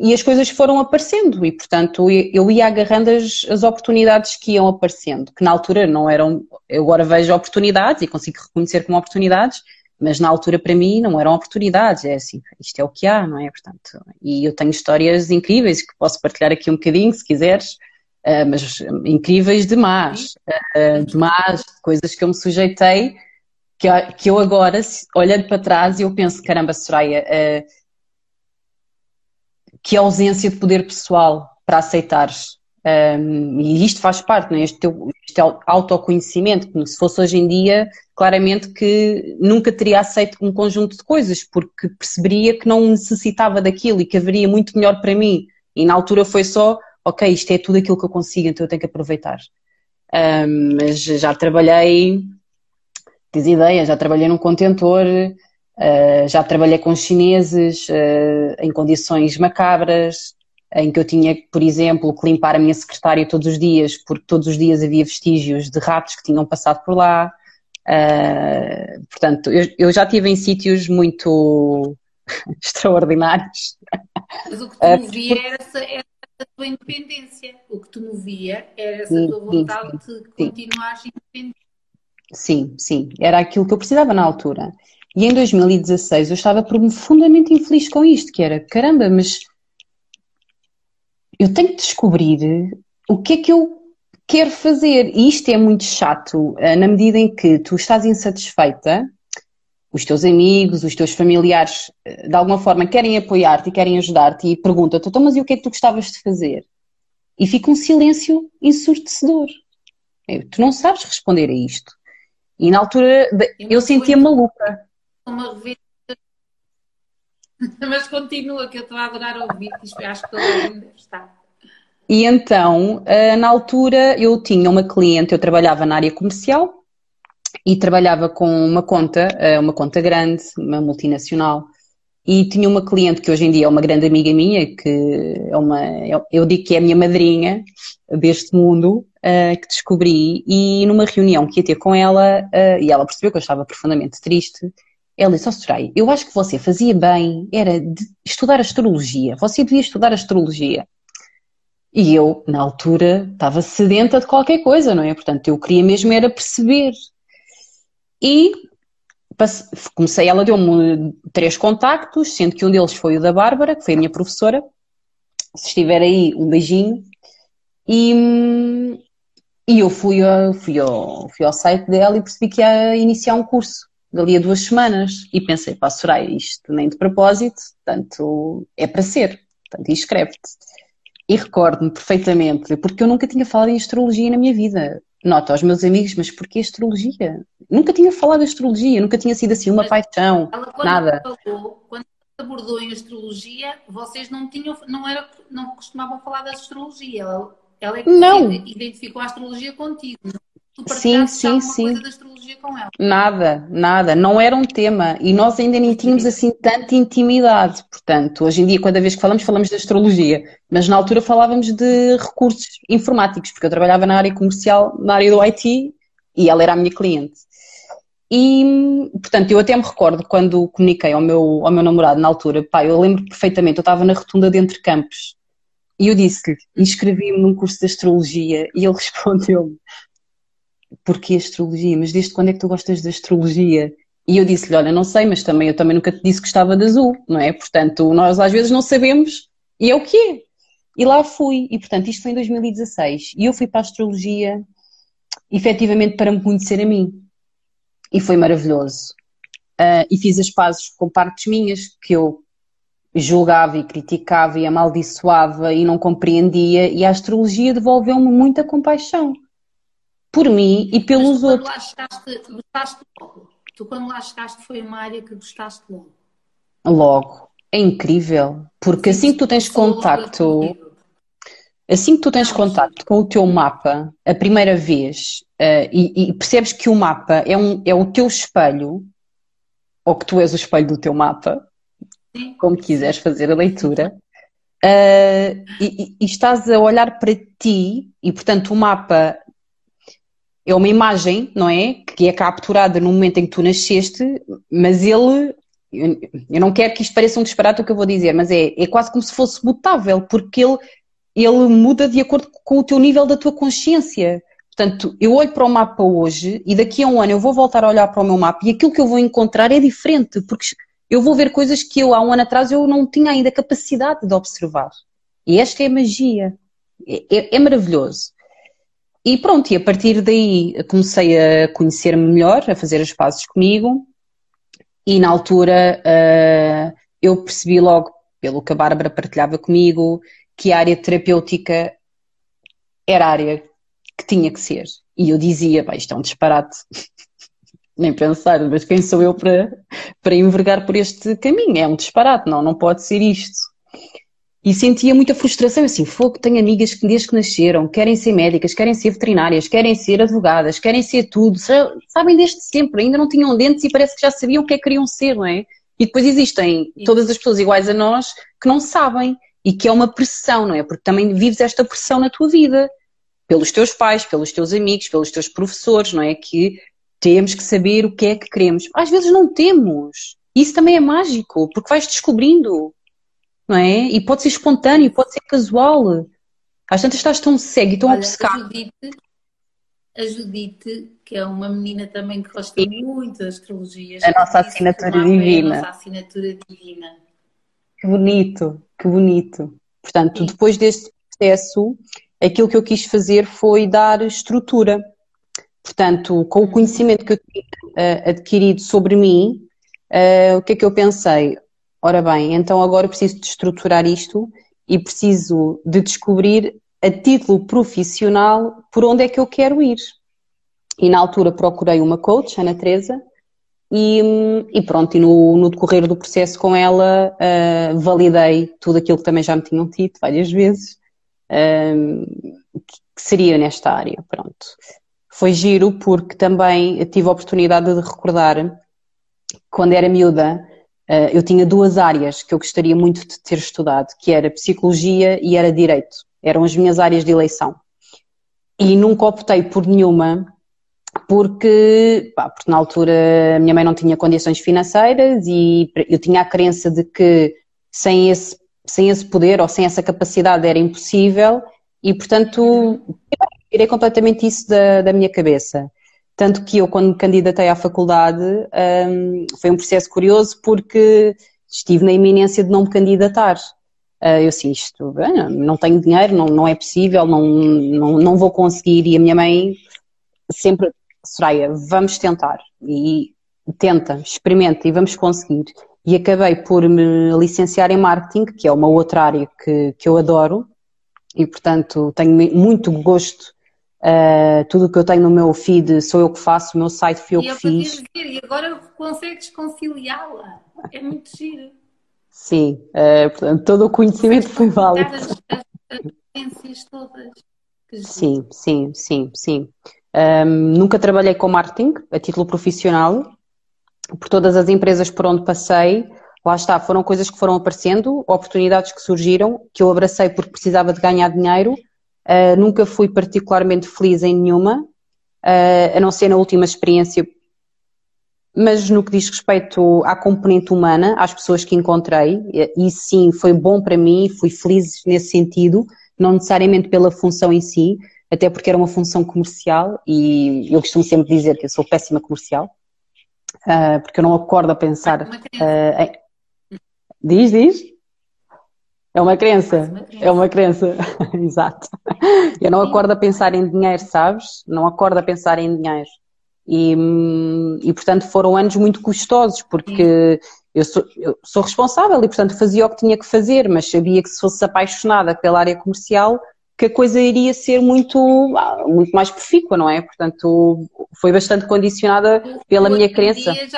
e, as coisas foram aparecendo e, portanto, eu ia agarrando as, as, oportunidades que iam aparecendo, que na altura não eram, eu agora vejo oportunidades e consigo reconhecer como oportunidades, mas na altura para mim não eram oportunidades, é assim, isto é o que há, não é? Portanto, e eu tenho histórias incríveis que posso partilhar aqui um bocadinho, se quiseres, uh, mas incríveis demais, uh, demais, coisas que eu me sujeitei, que, que eu agora, olhando para trás, eu penso, caramba, Soraya, que ausência de poder pessoal para aceitares Um, e isto faz parte, né? este, teu, este autoconhecimento, que se fosse hoje em dia, claramente que nunca teria aceito um conjunto de coisas, porque perceberia que não necessitava daquilo e que haveria muito melhor para mim. E na altura foi só, ok, isto é tudo aquilo que eu consigo, então eu tenho que aproveitar. Um, mas já trabalhei, tens ideia, já trabalhei num contentor, uh, já trabalhei com chineses uh, em condições macabras, em que eu tinha, por exemplo, que limpar a minha secretária todos os dias, porque todos os dias havia vestígios de ratos que tinham passado por lá. Uh, portanto, eu, eu, já estive em sítios muito [LAUGHS] extraordinários. Mas o que te movia era essa, tua independência. O que te movia era essa sim, tua vontade sim, de continuar independente. Sim, sim. Era aquilo que eu precisava na altura. E em 2016 eu estava profundamente infeliz com isto, que era, caramba, mas eu tenho que descobrir o que é que eu quero fazer. E isto é muito chato, eh, na medida em que tu estás insatisfeita, os teus amigos, os teus familiares, eh, de alguma forma querem apoiar-te e querem ajudar-te e perguntam-te, então, mas e o que é que tu gostavas de fazer? E fica um silêncio ensurdecedor. Tu não sabes responder a isto. E na altura eu sentia maluca. Uma revista [LAUGHS] Mas continua, que eu estou a adorar ouvir, acho que toda a gente está. E então, eh, na altura, eu tinha uma cliente, eu trabalhava na área comercial e trabalhava com uma conta, eh, uma conta grande, uma multinacional. E tinha uma cliente que hoje em dia é uma grande amiga minha, que é uma, eu digo que é a minha madrinha deste mundo, uh, que descobri, e numa reunião que ia ter com ela, e ela percebeu que eu estava profundamente triste, ela disse, oh, Soraya, eu acho que você fazia bem, era de estudar astrologia. Você devia estudar astrologia. E eu, na altura, estava sedenta de qualquer coisa, não é? Portanto, eu queria mesmo era perceber. E comecei, ela deu-me três contactos, sendo que um deles foi o da Bárbara, que foi a minha professora. Se estiver aí, um beijinho. E, e eu fui, fui, ao, fui ao site dela e percebi que ia iniciar um curso dali a duas semanas e pensei, pá, Soraya, isto nem de propósito, portanto, é para ser, portanto, inscreve-te. E recordo-me perfeitamente, porque eu nunca tinha falado em astrologia na minha vida. Nota aos meus amigos, mas porquê astrologia? Nunca tinha falado de astrologia, nunca tinha sido assim uma mas paixão, ela, quando nada. Falou, quando abordou em astrologia, vocês não tinham, não era, não costumavam falar da astrologia. Ela, ela é que não. identificou a astrologia contigo. Não? Sim, sim, sim. Nada, nada, não era um tema. E nós ainda nem tínhamos assim tanta intimidade. Portanto, hoje em dia, cada vez que falamos, falamos de astrologia, mas na altura falávamos de recursos informáticos, porque eu trabalhava na área comercial, na área do IT e ela era a minha cliente. E, portanto, eu até me recordo quando comuniquei ao meu, ao meu namorado na altura, pá, eu lembro perfeitamente, eu estava na rotunda de Entre Campos e eu disse-lhe, inscrevi-me num curso de astrologia e ele [LAUGHS] respondeu-me, porquê astrologia? Mas desde quando é que tu gostas de astrologia? E eu disse-lhe, olha, não sei, mas também eu também nunca te disse que gostava de azul, não é? Portanto, nós às vezes não sabemos e é o que é. E lá fui, e portanto isto foi em 2016. E eu fui para a astrologia, efetivamente para me conhecer a mim. E foi maravilhoso. Uh, e fiz as pazes com partes minhas que eu julgava e criticava e amaldiçoava e não compreendia, e a astrologia devolveu-me muita compaixão por mim e pelos tu, outros. Chegaste, gostaste logo. Tu, quando lá chegaste, foi uma área que gostaste logo. Logo. É incrível. Porque Sim, assim que tu tens contacto. Assim que tu tens contacto com o teu mapa a primeira vez uh, e, e, percebes que o mapa é, um, é o teu espelho, ou que tu és o espelho do teu mapa, Sim. como quiseres fazer a leitura, uh, e, e, estás a olhar para ti, e portanto o mapa é uma imagem, não é? Que é capturada no momento em que tu nasceste, mas ele. Eu não quero que isto pareça um disparate o que eu vou dizer, mas é, é quase como se fosse mutável, porque ele, ele muda de acordo com o teu nível da tua consciência. Portanto, eu olho para o mapa hoje e daqui a um ano eu vou voltar a olhar para o meu mapa e aquilo que eu vou encontrar é diferente, porque eu vou ver coisas que eu há um ano atrás eu não tinha ainda capacidade de observar. E esta é a magia. É, é, é maravilhoso. E pronto, e a partir daí comecei a conhecer-me melhor, a fazer as pazes comigo, e na altura uh, eu percebi logo, pelo que a Bárbara partilhava comigo, que a área terapêutica era a área que tinha que ser. E eu dizia, pá, isto é um disparate. [LAUGHS] Nem pensar, mas quem sou eu para, para envergar por este caminho? É um disparate, não, não pode ser isto. E sentia muita frustração, assim, fogo, tenho amigas que desde que nasceram querem ser médicas, querem ser veterinárias, querem ser advogadas, querem ser tudo, sabem desde sempre, ainda não tinham dentes e parece que já sabiam o que é que queriam ser, não é? E depois existem todas as pessoas iguais a nós que não sabem e que é uma pressão, não é? Porque também vives esta pressão na tua vida, pelos teus pais, pelos teus amigos, pelos teus professores, não é? Que temos que saber o que é que queremos. Às vezes não temos. Isso também é mágico, porque vais descobrindo, não é? E pode ser espontâneo, pode ser casual. Às tantas estás tão cego e tão Olha, obcecado. A Judite, a Judite, que é uma menina também que gosta Sim. muito das astrologias. A nossa assinatura divina. A nossa assinatura divina. Que bonito, que bonito. Portanto, Sim. depois deste processo, aquilo que eu quis fazer foi dar estrutura. Portanto, com o conhecimento que eu tinha uh, adquirido sobre mim, uh, o que é que eu pensei? Ora bem, então agora preciso de estruturar isto e preciso de descobrir a título profissional por onde é que eu quero ir. E na altura procurei uma coach, Ana Teresa, e, e, pronto, e no, no, decorrer do processo com ela uh, validei tudo aquilo que também já me tinham dito várias vezes uh, que seria nesta área, pronto. Foi giro porque também tive a oportunidade de recordar quando era miúda eu tinha duas áreas que eu gostaria muito de ter estudado, que era psicologia e era direito. Eram as minhas áreas de eleição. E nunca optei por nenhuma porque, pá, porque na altura a minha mãe não tinha condições financeiras e eu tinha a crença de que sem esse, sem esse poder ou sem essa capacidade era impossível e, portanto, tirei completamente isso da, da minha cabeça. Tanto que eu, quando me candidatei à faculdade, um, foi um processo curioso porque estive na iminência de não me candidatar. Uh, eu assim, isto, não tenho dinheiro, não, não é possível, não, não, não vou conseguir. E a minha mãe sempre Soraya, vamos tentar. E tenta, experimenta e vamos conseguir. E acabei por me licenciar em marketing, que é uma outra área que, que eu adoro, e portanto tenho muito gosto. Uh, tudo o que eu tenho no meu feed sou eu que faço, o meu site fui eu e que fiz. Dizer, e agora consegues conciliá-la. É muito giro. Sim, uh, portanto, todo o conhecimento foi válido. As, as, as todas. Sim, sim, sim, sim. Um, nunca trabalhei com marketing a título profissional, por todas as empresas por onde passei, lá está, foram coisas que foram aparecendo, oportunidades que surgiram, que eu abracei porque precisava de ganhar dinheiro. Uh, nunca fui particularmente feliz em nenhuma, uh, a não ser na última experiência, mas no que diz respeito à componente humana, às pessoas que encontrei, e sim, foi bom para mim, fui feliz nesse sentido, não necessariamente pela função em si, até porque era uma função comercial e eu costumo sempre dizer que eu sou péssima comercial, uh, porque eu não acordo a pensar. Em... Diz, diz. É uma crença, é uma crença, [LAUGHS] exato. Eu não acordo a pensar em dinheiro, sabes? Não acordo a pensar em dinheiro. E, e portanto foram anos muito custosos, porque eu sou, eu sou responsável e portanto fazia o que tinha que fazer, mas sabia que se fosse apaixonada pela área comercial que a coisa iria ser muito, muito mais profícua, não é? Portanto, foi bastante condicionada pela minha crença. Sentes,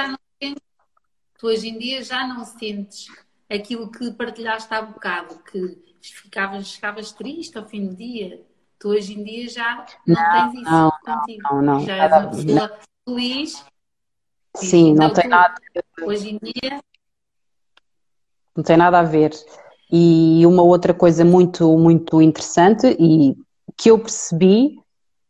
tu hoje em dia já não sentes aquilo que partilhaste há bocado, que ficavas, ficavas triste ao fim do dia. Tu hoje em dia já não, não tens isso não, contigo. Não, não, já és uma pessoa feliz. Sim, não tem nada. Hoje em dia. Não tem nada a ver. E uma outra coisa muito, muito interessante e que eu percebi,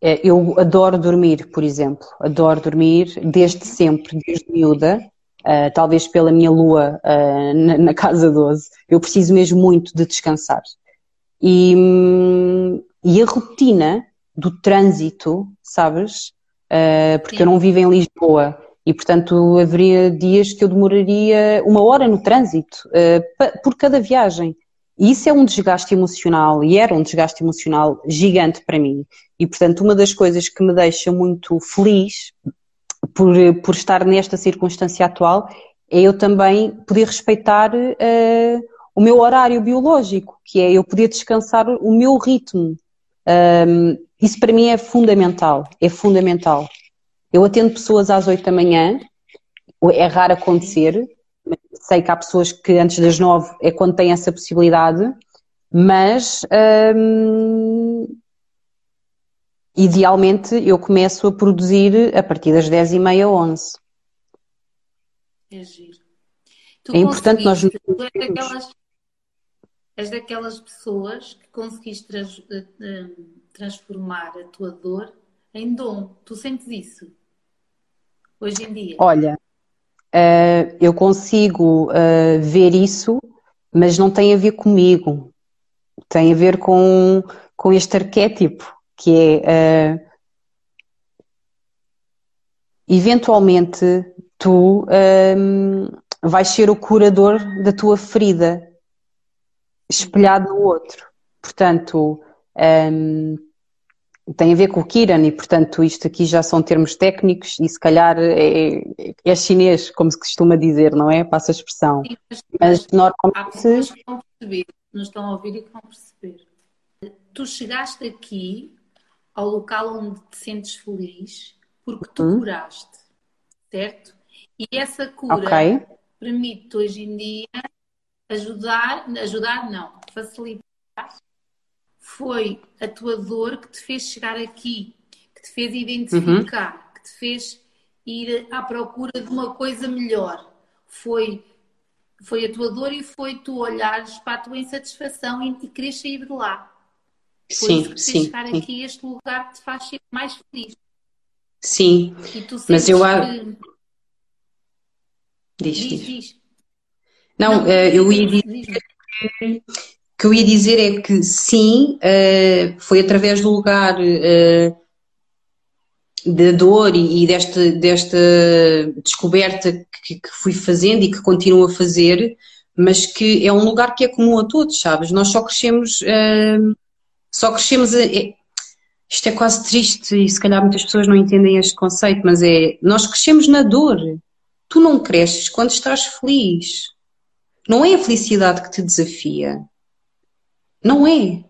é, eu adoro dormir, por exemplo, adoro dormir desde sempre, desde miúda, uh, talvez pela minha lua uh, na, na, casa 12, eu preciso mesmo muito de descansar. E, e a rotina do trânsito, sabes? Uh, porque Sim. eu não vivo em Lisboa, e, portanto, haveria dias que eu demoraria uma hora no trânsito por cada viagem. E isso é um desgaste emocional, e era um desgaste emocional gigante para mim. E, portanto, uma das coisas que me deixa muito feliz por, por estar nesta circunstância atual é eu também poder respeitar uh, o meu horário biológico, que é eu poder descansar o meu ritmo. Um, isso para mim é fundamental, é fundamental. Eu atendo pessoas às 8 da manhã, é raro acontecer, sei que há pessoas que antes das 9 é quando têm essa possibilidade, mas um, idealmente eu começo a produzir a partir das 10 e meia, 11. É giro. Tu é importante nós. Tu és daquelas, és daquelas pessoas que conseguiste trans, eh, eh, transformar a tua dor em dom. Tu sentes isso? Hoje em dia? Olha, uh, eu consigo uh, ver isso, mas não tem a ver comigo. Tem a ver com, com este arquétipo, que é. Uh, eventualmente, tu vais ser o curador da tua ferida, espelhado no outro. Portanto, um, tem a ver com o Kiran e, portanto, isto aqui já são termos técnicos e se calhar é, é chinês, como se costuma dizer, não é? Passa a expressão. Sim, mas, mas normalmente... Há pessoas que vão perceber, não estão a ouvir e que vão perceber. Tu chegaste aqui ao local onde te sentes feliz porque tu hum. curaste, certo? E essa cura okay permite hoje em dia ajudar, ajudar não, facilitar. Foi a tua dor que te fez chegar aqui, que te fez identificar, uhum. que te fez ir à procura de uma coisa melhor. Foi, foi a tua dor e foi tu olhares para a tua insatisfação e, e querer sair de lá. Foi sim, isso fez chegar sim. aqui este lugar que te faz ser mais feliz. Sim, mas eu acho. Que... Diz, diz. diz. Não, Não uh, eu ia dizer que, que eu ia dizer é que sim, uh, foi através do lugar uh, da dor e, desta, desta descoberta que, que, fui fazendo e que continuo a fazer, mas que é um lugar que é comum a todos, sabes? Nós só crescemos, só crescemos a, é, isto é quase triste e se calhar muitas pessoas não entendem este conceito, mas é nós crescemos na dor. Tu não cresces quando estás feliz. Não é a felicidade que te desafia. Não é.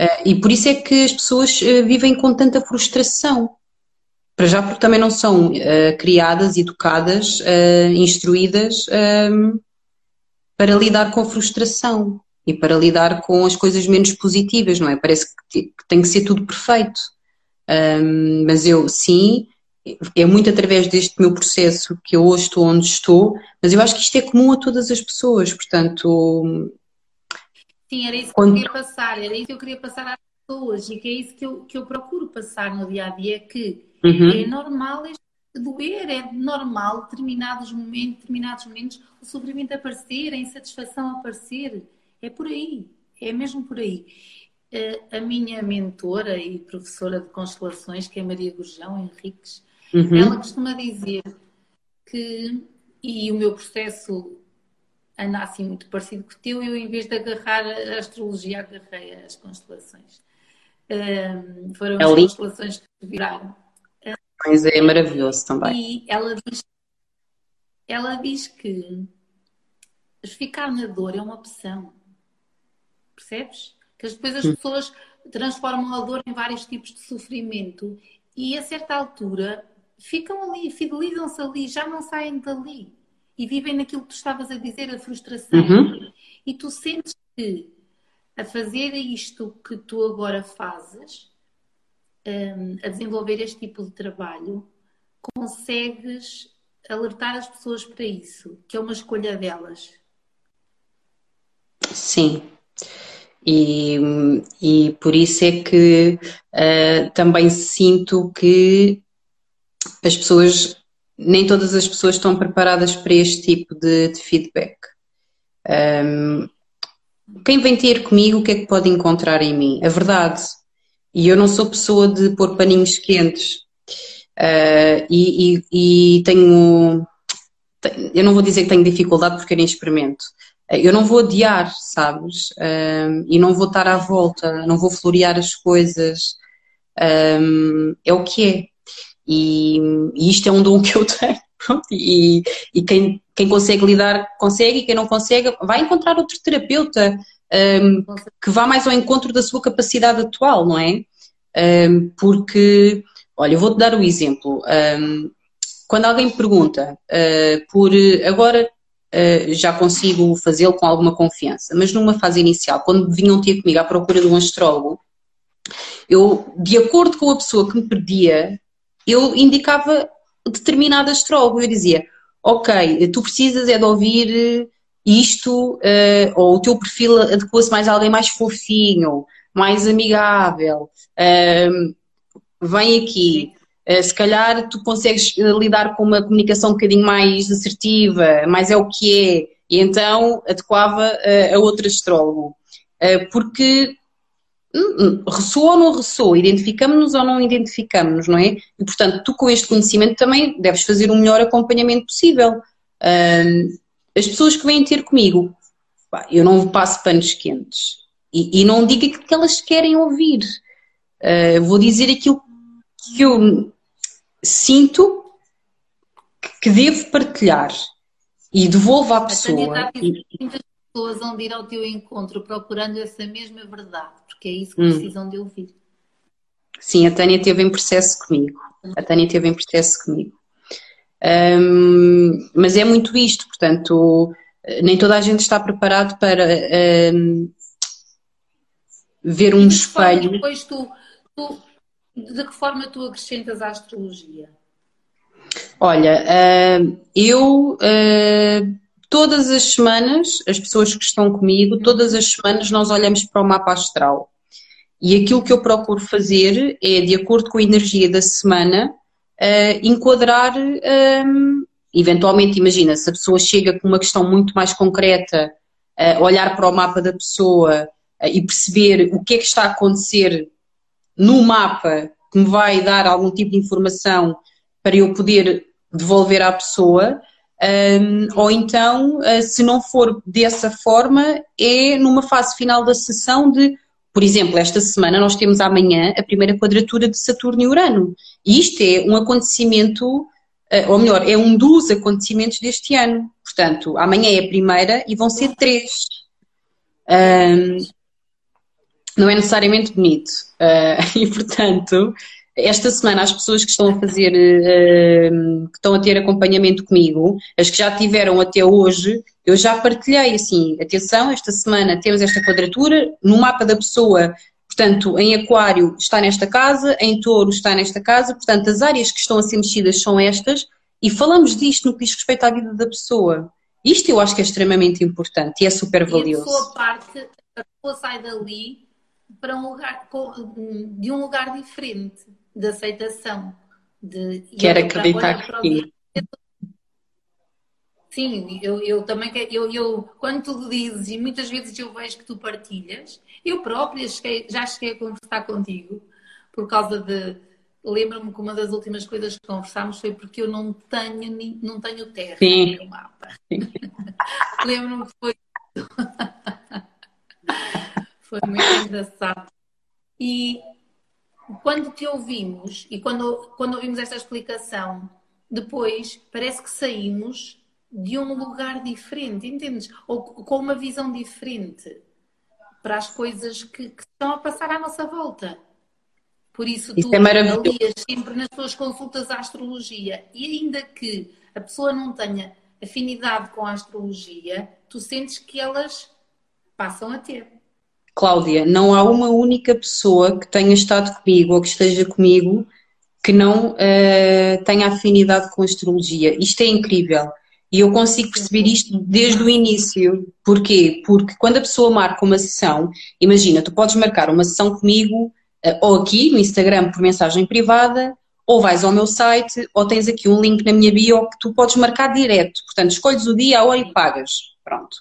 Uh, e por isso é que as pessoas uh, vivem com tanta frustração. Para já porque também não são uh, criadas, educadas, instruídas para lidar com a frustração e para lidar com as coisas menos positivas, não é? Parece que, que tem que ser tudo perfeito. Um, mas eu, sim, é muito através deste meu processo que eu hoje estou onde estou, mas eu acho que isto é comum a todas as pessoas, portanto. Sim, era isso que quando... eu queria passar, era isso que eu queria passar às pessoas e que é isso que eu, que eu procuro passar no dia a dia, que uhum. é normal doer, é normal determinados momentos, determinados momentos o sofrimento aparecer, a insatisfação aparecer, é por aí, é mesmo por aí. A minha mentora e professora de constelações, que é Maria Gurjão Henriques, Uhum. Ela costuma dizer que, e o meu processo anda assim muito parecido com o teu, eu em vez de agarrar a astrologia, agarrei as constelações. Um, foram é as constelações que viraram. Mas é maravilhoso também. E ela diz, ela diz que ficar na dor é uma opção. Percebes? Que depois as pessoas transformam a dor em vários tipos de sofrimento e a certa altura ficam ali, fidelizam-se ali, já não saem dali e vivem naquilo que tu estavas a dizer, a frustração. Uhum. E tu sentes que a fazer isto que tu agora fazes, um, a desenvolver este tipo de trabalho, consegues alertar as pessoas para isso, que é uma escolha delas. Sim. E, e por isso é que uh, também sinto que as pessoas, nem todas as pessoas estão preparadas para este tipo de, de feedback. Um, quem vem ter comigo, o que é que pode encontrar em mim? A verdade. E eu não sou pessoa de pôr paninhos quentes. Uh, e, e, e, tenho. Eu não vou dizer que tenho dificuldade porque eu nem experimento. Eu não vou adiar, sabes? Um, e não vou estar à volta, não vou florear as coisas. Um, é o que é. E, e, isto é um dom [LAUGHS] que eu tenho. E, e quem, quem consegue lidar, consegue, e quem não consegue, vai encontrar outro terapeuta. um, que vá mais ao encontro da sua capacidade atual, não é? Porque, olha, eu vou-te dar o um exemplo. Quando alguém pergunta uh, por agora uh, já consigo fazê-lo com alguma confiança, mas numa fase inicial, quando vinham ter comigo à procura de um astrólogo, eu, de acordo com a pessoa que me pedia, eu indicava determinado astrólogo. Eu dizia, ok, tu precisas é de ouvir isto, uh, ou o teu perfil adequa-se mais a alguém mais fofinho, mais amigável. Uh, vem aqui. Uh, se calhar tu consegues lidar com uma comunicação um bocadinho mais assertiva, mas é o que é, e então adequava a outro astrólogo. porque hum, hum, ressoa ou não ressoa, identificamos-nos ou não identificamos, não é? E portanto, tu com este conhecimento também deves fazer o melhor acompanhamento possível. As pessoas que vêm ter comigo, eu não passo panos quentes. E, não digo aquilo que elas querem ouvir. Vou dizer aquilo que eu sinto que devo partilhar e devolvo à pessoa. Muitas pessoas vão ir ao teu encontro procurando essa mesma verdade, porque é isso que hum. precisam de ouvir. Sim, a Tânia teve em processo comigo. A Tânia teve em processo comigo. Um, mas é muito isto, portanto, nem toda a gente está preparado para um, ver um espelho. Depois tu, tu, de que forma tu acrescentas a astrologia? Olha, uh, eu uh, todas as semanas, as pessoas que estão comigo, todas as semanas nós olhamos para o mapa astral. E aquilo que eu procuro fazer é, de acordo com a energia da semana, uh, enquadrar, eventualmente, imagina, se a pessoa chega com uma questão muito mais concreta, olhar para o mapa da pessoa e perceber o que é que está a acontecer no mapa que me vai dar algum tipo de informação para eu poder devolver à pessoa. Um, ou então, se não for dessa forma, é numa fase final da sessão de por exemplo, esta semana nós temos amanhã a primeira quadratura de Saturno e Urano. E isto é um acontecimento, eh, ou melhor, é um dos acontecimentos deste ano. Portanto, amanhã é a primeira e vão ser três. Um, não é necessariamente bonito. Uh, [LAUGHS] e, portanto, esta semana as pessoas que estão a fazer, uh, que estão a ter acompanhamento comigo, as que já tiveram até hoje, eu já partilhei assim, atenção, esta semana temos esta quadratura, no mapa da pessoa, portanto, em aquário está nesta casa, em touro está nesta casa, portanto, as áreas que estão a ser mexidas são estas, e falamos disto no que diz respeito à vida da pessoa. Isto eu acho que é extremamente importante e é super valioso. E a pessoa parte, a pessoa sai dali para um lugar, de um lugar diferente de aceitação. De, Quer acreditar que Sim, eu, eu também eu, eu quando tu dizes, e muitas vezes eu vejo que tu partilhas, eu própria cheguei, já cheguei a conversar contigo por causa de. Lembro-me que uma das últimas coisas que conversámos foi porque eu não tenho, não tenho terra Sim. no mapa. [LAUGHS] Lembro-me que foi. [LAUGHS] foi muito engraçado. E quando te ouvimos e quando, quando ouvimos esta explicação, depois parece que saímos de um lugar diferente, entendes? Ou com uma visão diferente para as coisas que, que estão a passar à nossa volta. Por isso, isso tu é alias sempre nas tuas consultas à astrologia e ainda que a pessoa não tenha afinidade com a astrologia, tu sentes que elas passam a ter. Cláudia, não há uma única pessoa que tenha estado comigo ou que esteja comigo que não uh, tenha afinidade com astrologia. Isto é incrível. E eu consigo perceber isto desde o início. Porquê? Porque quando a pessoa marca uma sessão, imagina, tu podes marcar uma sessão comigo, uh, ou aqui no Instagram por mensagem privada, ou vais ao meu site, ou tens aqui um link na minha bio que tu podes marcar direto. Portanto, escolhes o dia, a hora e pagas. Pronto.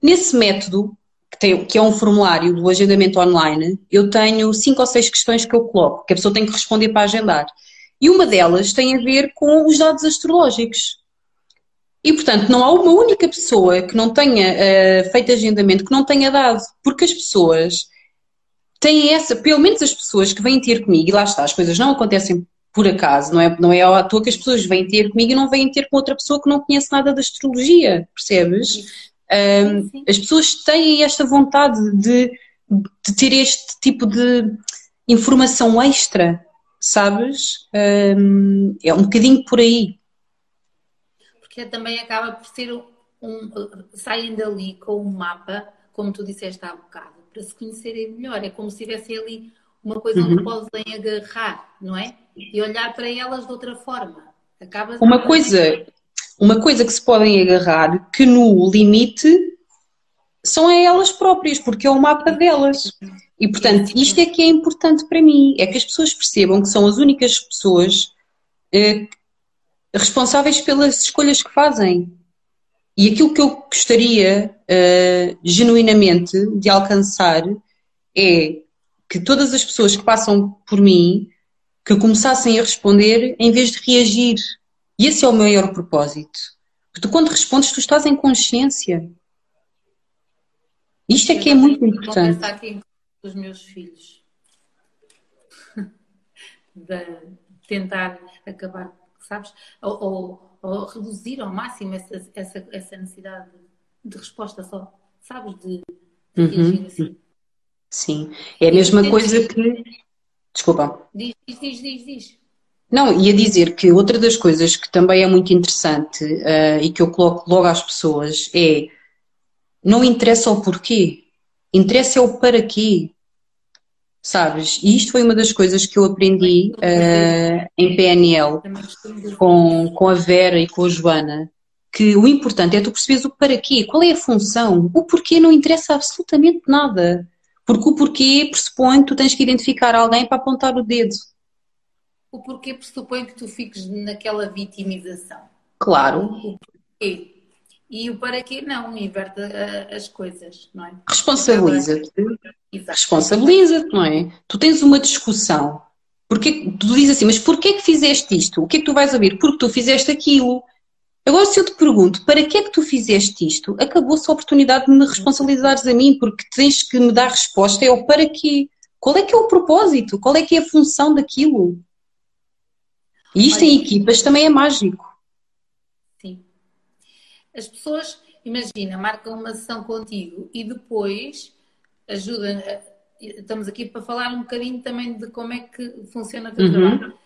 Nesse método, que, tem, que é um formulário do agendamento online, eu tenho cinco ou seis questões que eu coloco, que a pessoa tem que responder para agendar. E uma delas tem a ver com os dados astrológicos. E, portanto, não há uma única pessoa que não tenha uh, feito agendamento que não tenha dado, porque as pessoas têm essa, pelo menos as pessoas que vêm ter comigo, e lá está, as coisas não acontecem por acaso, não é, não é à toa que as pessoas vêm ter comigo e não vêm ter com outra pessoa que não conhece nada da astrologia, percebes? Um, as pessoas têm esta vontade de, de, ter este tipo de informação extra, sabes? Um, é um bocadinho por aí. Porque também acaba por ser um. saem dali com um mapa, como tu disseste há bocado, para se conhecerem melhor. É como se tivessem ali uma coisa uhum. onde podem agarrar, não é? E olhar para elas de outra forma. Acaba uma coisa, uma coisa que se podem agarrar que no limite são elas próprias, porque é o mapa delas. E portanto, isto é que é importante para mim, é que as pessoas percebam que são as únicas pessoas eh, responsáveis pelas escolhas que fazem. E aquilo que eu gostaria eh, genuinamente de alcançar é que todas as pessoas que passam por mim que começassem a responder em vez de reagir. E esse é o maior propósito. Porque tu, quando respondes, tu estás em consciência. Isto é que é muito importante. Vou aqui com os meus filhos. [LAUGHS] de tentar acabar, sabes? Ou, ou, ou, reduzir ao máximo essa, essa, essa necessidade de resposta só, sabes? De, de reagir uhum. assim. Sim, é a mesma coisa que. Desculpa. Diz, diz, diz, diz. Não, ia dizer que outra das coisas que também é muito interessante uh, e que eu coloco logo às pessoas é não interessa o porquê, interessa é o para quê. Sabes? E isto foi uma das coisas que eu aprendi uh, em PNL com, com a Vera e com a Joana, que o importante é tu perceberes o para quê, qual é a função. O porquê não interessa absolutamente nada. Porque o porquê pressupõe que tu tens que identificar alguém para apontar o dedo. O porquê pressupõe que tu fiques naquela vitimização. Claro. O porquê. E o para quê não, inverte uh, as coisas, não é? Responsabiliza-te. Responsabiliza-te, não é? Tu tens uma discussão. Porque, tu dizes assim, mas porquê que fizeste isto? O que é que tu vais ouvir? Porque tu fizeste aquilo. Agora, se eu te pergunto, para que é que tu fizeste isto? Acabou-se a oportunidade de me responsabilizares a mim, porque tens que me dar resposta, é o para quê? Qual é que é o propósito? Qual é que é a função daquilo? E isto Olha, em equipas também é mágico. Sim. As pessoas, imagina, marcam uma sessão contigo e depois ajudam. Estamos aqui para falar um bocadinho também de como é que funciona o teu uhum. trabalho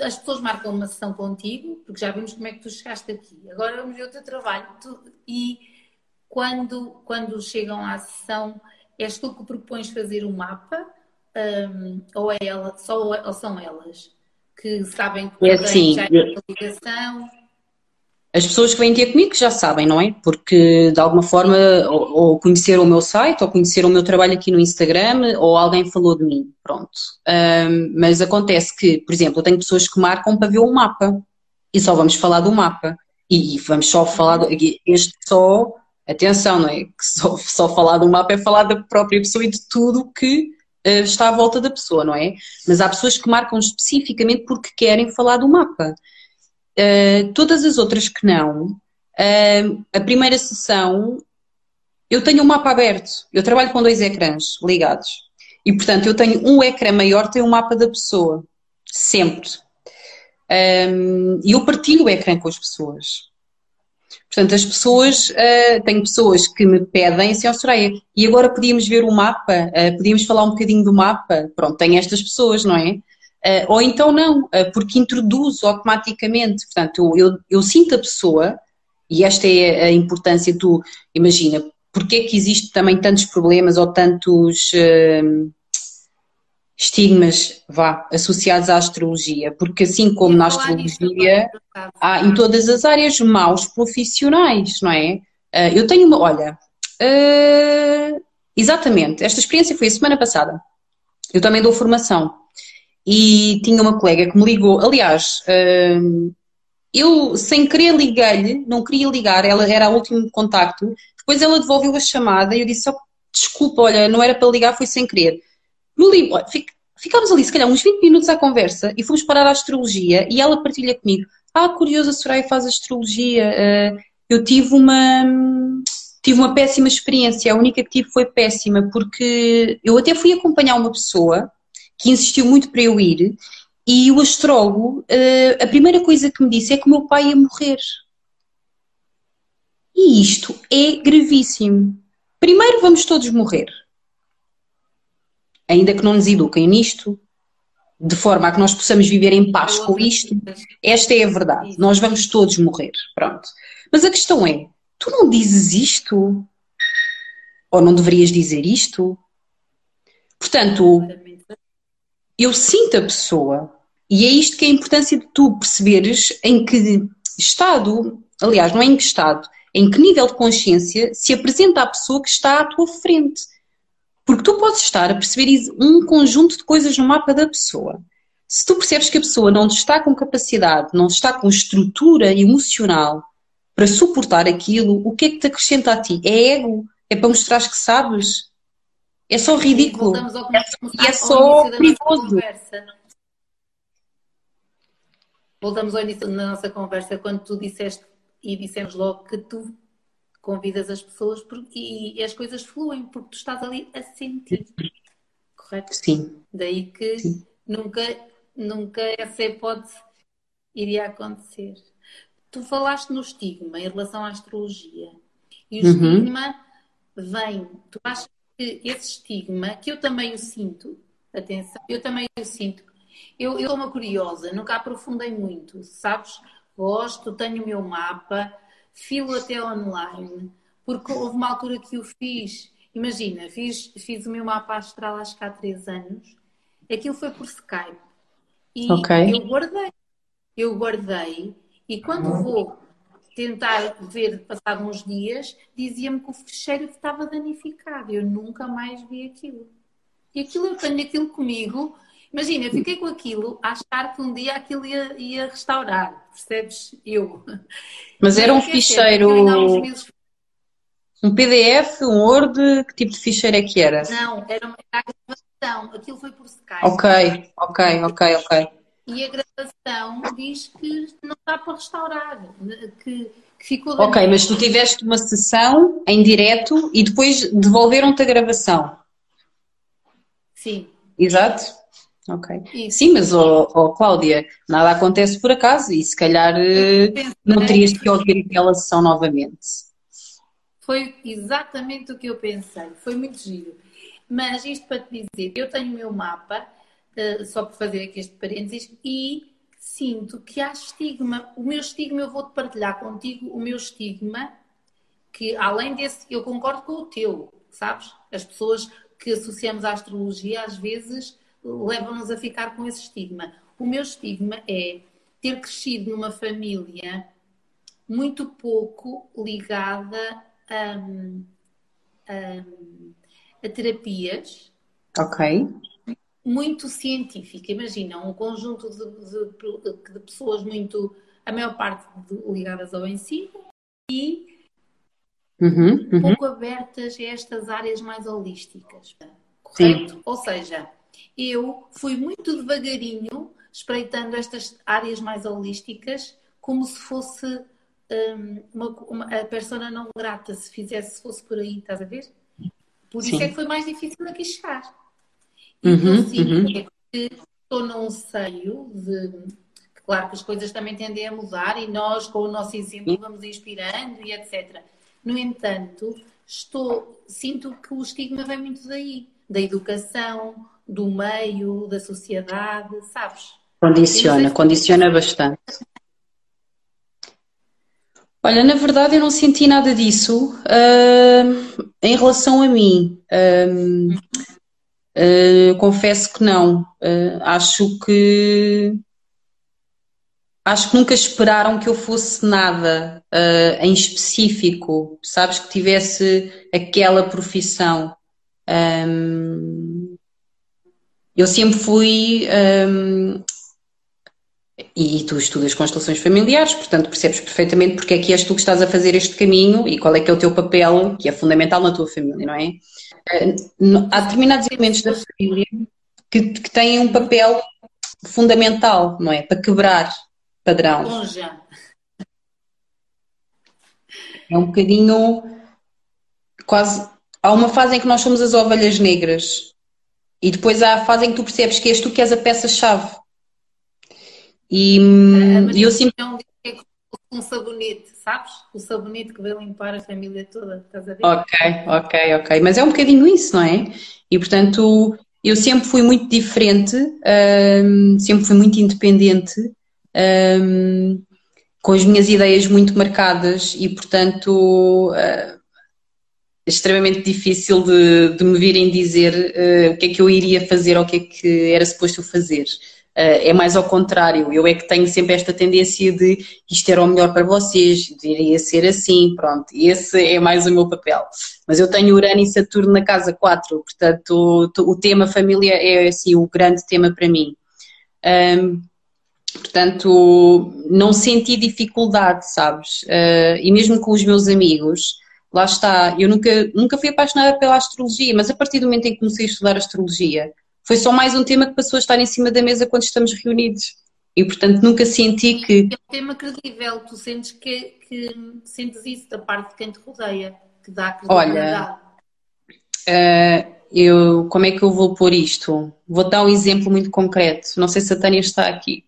as pessoas marcam uma sessão contigo, porque já vimos como é que tu chegaste aqui. Agora vamos ver o teu trabalho. Tu, e quando, quando chegam à sessão, és tu que propões fazer o um mapa? Um, ou, é ela, só, ou são elas que sabem que é assim, já é ligação? As pessoas que vêm ter comigo já sabem, não é? Porque de alguma forma ou, ou conheceram o meu site, ou conheceram o meu trabalho aqui no Instagram, ou alguém falou de mim, pronto. Um, mas acontece que, por exemplo, eu tenho pessoas que marcam para ver o mapa e só vamos falar do mapa. E vamos só falar, do, este só, atenção, não é? Que só, só falar do mapa é falar da própria pessoa e de tudo que está à volta da pessoa, não é? Mas há pessoas que marcam especificamente porque querem falar do mapa. Uh, todas as outras que não, uh, a primeira sessão, eu tenho um mapa aberto. Eu trabalho com dois ecrãs ligados. E, portanto, eu tenho um ecrã maior, tem um mapa da pessoa. Sempre. Um, e eu partilho o ecrã com as pessoas. Portanto, as pessoas, uh, tenho pessoas que me pedem assim, oh, Soraya, e agora podíamos ver o mapa, uh, podíamos falar um bocadinho do mapa. Pronto, tem estas pessoas, não é? Uh, ou então não, uh, porque introduzo automaticamente. Portanto, eu, eu, eu, sinto a pessoa, e esta é a importância, tu imagina, porque é que existe também tantos problemas ou tantos uh, estigmas, vá, associados à astrologia? Porque assim como na astrologia, há em todas as áreas maus profissionais, não é? eu tenho uma, olha, exatamente, esta experiência foi a semana passada. Eu também dou formação e tinha uma colega que me ligou. Aliás, hum, eu sem querer liguei-lhe, não queria ligar, ela era o último contacto. Depois ela devolveu a chamada e eu disse: oh, Desculpa, olha, não era para ligar, foi sem querer. No li... Ficámos ali, se calhar, uns 20 minutos à conversa e fomos parar à astrologia e ela partilha comigo: Ah, curioso, a Soraya faz astrologia. Uh, eu tive uma. Tive uma péssima experiência, a única que tive foi péssima, porque eu até fui acompanhar uma pessoa que insistiu muito para eu ir, e o astrólogo, uh, a primeira coisa que me disse é que o meu pai ia morrer. E isto é gravíssimo. Primeiro, vamos todos morrer. Ainda que não nos eduquem nisto, de forma a que nós possamos viver em paz com isto, esta é a verdade. Nós vamos todos morrer. Pronto. Mas a questão é: tu não dizes isto? Ou não deverias dizer isto? Portanto, eu sinto a pessoa, e é isto que é a importância de tu perceberes em que estado, aliás, não é em que estado, em que nível de consciência se apresenta a pessoa que está à tua frente. Porque tu podes estar a perceber um conjunto de coisas no mapa da pessoa. Se tu percebes que a pessoa não está com capacidade, não está com estrutura emocional para suportar aquilo, o que é que te acrescenta a ti? É ego? É para mostrar que sabes? É só ridículo. E é só perigoso. Voltamos ao início da nossa conversa, quando tu disseste e dissemos logo que tu convidas as pessoas e, as coisas fluem porque tu estás ali a sentir. Correto? Sim. Daí que Sim. nunca, nunca essa hipótese iria acontecer. Tu falaste no estigma em relação à astrologia. E o uhum. estigma vem, tu achas que esse estigma, que eu também o sinto, atenção, eu também o sinto. Eu, eu sou uma curiosa, nunca aprofundei muito, sabes? Gosto, tenho o meu mapa, filo até online, porque houve uma altura que eu fiz, imagina, fiz, fiz o meu mapa astral acho que há três anos, aquilo foi por Skype. E okay. eu guardei, eu guardei, e quando vou tentar ver, passado uns dias, dizia-me que o fecheiro estava danificado. Eu nunca mais vi aquilo. E aquilo, eu tenho aquilo comigo. Imagina, eu fiquei com aquilo a achar que um dia aquilo ia, ia restaurar. Percebes? Eu. Mas era um ficheiro. Um PDF, um Word, que tipo de ficheiro é que era? Não, era uma gravação. Aquilo foi por Skype. Ok, ok, ok, ok e a gravação diz que não dá para restaurar, que, que ficou... Ok, mas tu tiveste uma sessão em direto e depois devolveram-te a gravação. Sim. Exato? Ok. Isso. Sim, mas, oh, oh, Cláudia, nada acontece por acaso e se calhar eh, não terias que ouvir aquela sessão novamente. Foi exatamente o que eu pensei. Foi muito giro. Mas isto para te dizer, eu tenho o meu mapa eh, só por fazer aqui este parênteses, e sinto que há estigma. O meu estigma, eu vou-te partilhar contigo o meu estigma, que além desse, eu concordo com o teu, sabes? As pessoas que associamos à astrologia às vezes levam-nos a ficar com esse estigma. O meu estigma é ter crescido numa família muito pouco ligada a, a, a terapias. Ok muito científica. Imagina, um conjunto de, de, de pessoas muito, a maior parte de, ligadas ao ensino e uhum, uhum. pouco abertas a estas áreas mais holísticas. Correto? Sim. Ou seja, eu fui muito devagarinho espreitando estas áreas mais holísticas como se fosse um, uma, uma, a persona não grata, se fizesse, se fosse por aí, estás a ver? Por Sim. isso é que foi mais difícil aqui chegar. Uhum, sinto uhum. é que estou num seio de. Claro que as coisas também tendem a mudar e nós, com o nosso exemplo, vamos inspirando e etc. No entanto, estou, sinto que o estigma vem muito daí, da educação, do meio, da sociedade, sabes? Condiciona, condiciona bastante. Olha, na verdade eu não senti nada disso uh, em relação a mim. Uh, Uh, confesso que não. Uh, acho que acho que nunca esperaram que eu fosse nada uh, em específico, sabes, que tivesse aquela profissão. Um, eu sempre fui. Um, e tu estudas constelações familiares, portanto percebes perfeitamente porque é que és tu que estás a fazer este caminho e qual é que é o teu papel, que é fundamental na tua família, não é? há determinados elementos da família que, que têm um papel fundamental, não é? Para quebrar padrão. É um bocadinho quase. Há uma fase em que nós somos as ovelhas negras e depois há a fase em que tu percebes que és tu que és a peça-chave. E, e eu sinto. um sabonete, sabes? O sabonete que vai limpar a família toda, estás a ver? Ok, ok, ok. Mas é um bocadinho isso, não é? E portanto, eu sempre fui muito diferente, um, sempre fui muito independente, um, com as minhas ideias muito marcadas e, portanto, uh, extremamente difícil de, de, me virem dizer uh, o que é que eu iria fazer ou o que é que era suposto fazer. Uh, é mais ao contrário, eu é que tenho sempre esta tendência de isto era o melhor para vocês, deveria ser assim, pronto, esse é mais o meu papel. Mas eu tenho Urano e Saturno na casa 4, portanto o, o tema família é assim o grande tema para mim. Um, portanto, não senti dificuldade, sabes? Uh, e mesmo com os meus amigos, lá está, eu nunca, nunca fui apaixonada pela astrologia, mas a partir do momento em que comecei a estudar astrologia, foi só mais um tema que passou a estar em cima da mesa quando estamos reunidos. E, portanto, nunca senti que. É um tema credível, tu sentes que, que sentes isso da parte de quem te rodeia, que dá credibilidade. Olha, uh, eu, como é que eu vou pôr isto? Vou dar um exemplo muito concreto. Não sei se a Tânia está aqui,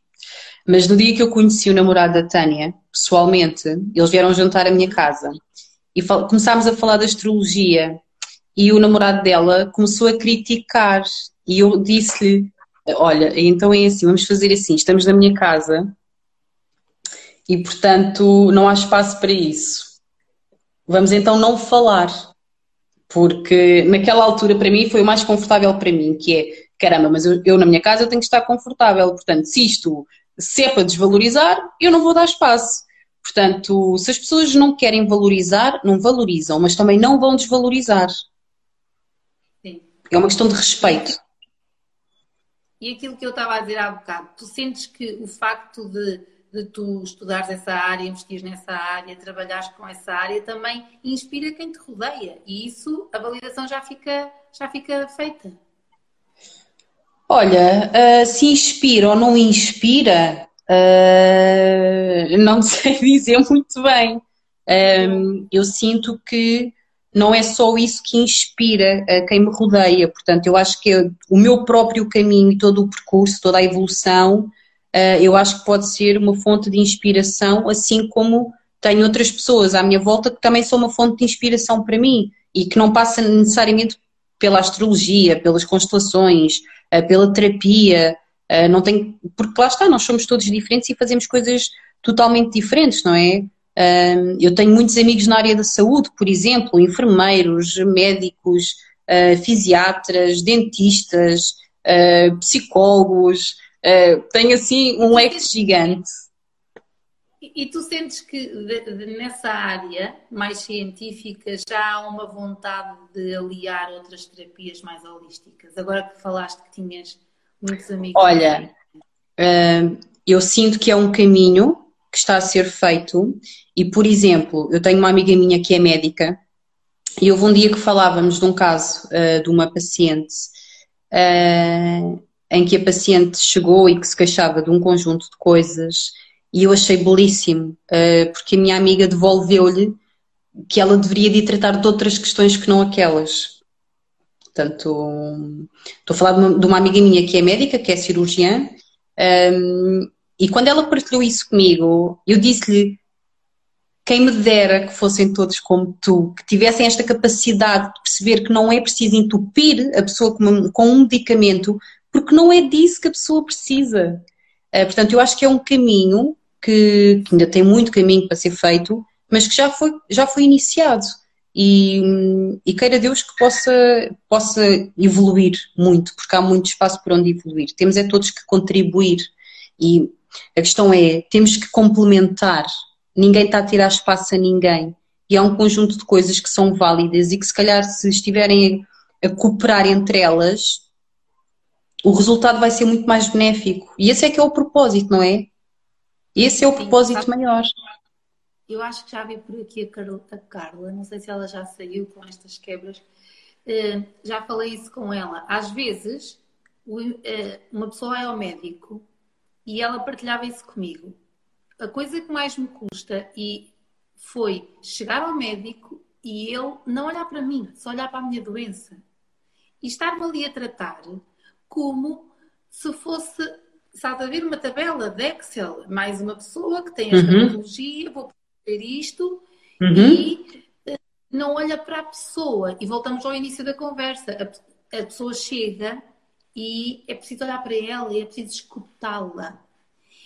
mas no dia que eu conheci o namorado da Tânia, pessoalmente, eles vieram jantar à minha casa e começámos a falar da astrologia e o namorado dela começou a criticar e eu disse-lhe: Olha, então é assim, vamos fazer assim, estamos na minha casa e, portanto, não há espaço para isso. Vamos então não falar, porque naquela altura para mim foi o mais confortável para mim, que é caramba, mas eu, eu na minha casa eu tenho que estar confortável, portanto, se isto se é para desvalorizar, eu não vou dar espaço. Portanto, se as pessoas não querem valorizar, não valorizam, mas também não vão desvalorizar. Sim. É uma questão de respeito. E aquilo que eu estava a dizer há bocado, tu sentes que o facto de, de tu estudares essa área, investires nessa área, trabalhares com essa área, também inspira quem te rodeia. E isso, a validação já fica, já fica feita. Olha, uh, se inspira ou não inspira, uh, não [LAUGHS] sei dizer muito bem. Um, eu sinto que não é só isso que inspira a quem me rodeia. Portanto, eu acho que é o meu próprio caminho e todo o percurso, toda a evolução, eh, eu acho que pode ser uma fonte de inspiração, assim como tenho outras pessoas à minha volta que também são uma fonte de inspiração para mim e que não passa necessariamente pela astrologia, pelas constelações, eh, pela terapia, eh, não tem, porque lá está, nós somos todos diferentes e fazemos coisas totalmente diferentes, não é? Eu tenho muitos amigos na área da saúde, por exemplo, enfermeiros, médicos, ah, fisiatras, dentistas, ah, psicólogos. Tenho assim um leque gigante. E tu sentes que nessa área mais científica já há uma vontade de aliar outras terapias mais holísticas? Agora que falaste que tinhas muitos amigos. Olha, eu sinto que é um caminho que está a ser feito. E, por exemplo, eu tenho uma amiga minha que é médica e houve um dia que falávamos de um caso uh, de uma paciente uh, em que a paciente chegou e que se queixava de um conjunto de coisas e eu achei belíssimo, uh, porque a minha amiga devolveu-lhe que ela deveria de tratar de outras questões que não aquelas. Portanto, estou a falar de uma, uma amiga minha que é médica, que é cirurgiã, um, e quando ela partilhou isso comigo, eu disse-lhe: quem me dera que fossem todos como tu, que tivessem esta capacidade de perceber que não é preciso entupir a pessoa com, com um medicamento, porque não é disso que a pessoa precisa. Uh, portanto, eu acho que é um caminho que, que, ainda tem muito caminho para ser feito, mas que já foi, já foi iniciado. E, e queira Deus que possa, possa evoluir muito, porque há muito espaço por onde evoluir. Temos é todos que contribuir. E a questão é, temos que complementar. Ninguém está a tirar espaço a ninguém. E há um conjunto de coisas que são válidas e que se calhar se estiverem a, a cooperar entre elas, o resultado vai ser muito mais benéfico. E esse é que é o propósito, não é? Esse é o propósito maior. Eu acho que já vi por aqui a Carla, a Carla, não sei se ela já saiu com estas quebras. Uh, já falei isso com ela. Às vezes, uh, uma pessoa é ao médico e ela partilhava isso comigo. A coisa que mais me custa e foi chegar ao médico e ele não olhar para mim, só olhar para a minha doença. E estar-me ali a tratar como se fosse a ver uma tabela de Excel, mais uma pessoa que tem esta uhum. tecnologia, vou fazer isto uhum. e eh, não olha para a pessoa. E voltamos ao início da conversa. A, a pessoa chega e é preciso olhar para ela e é preciso escutá-la.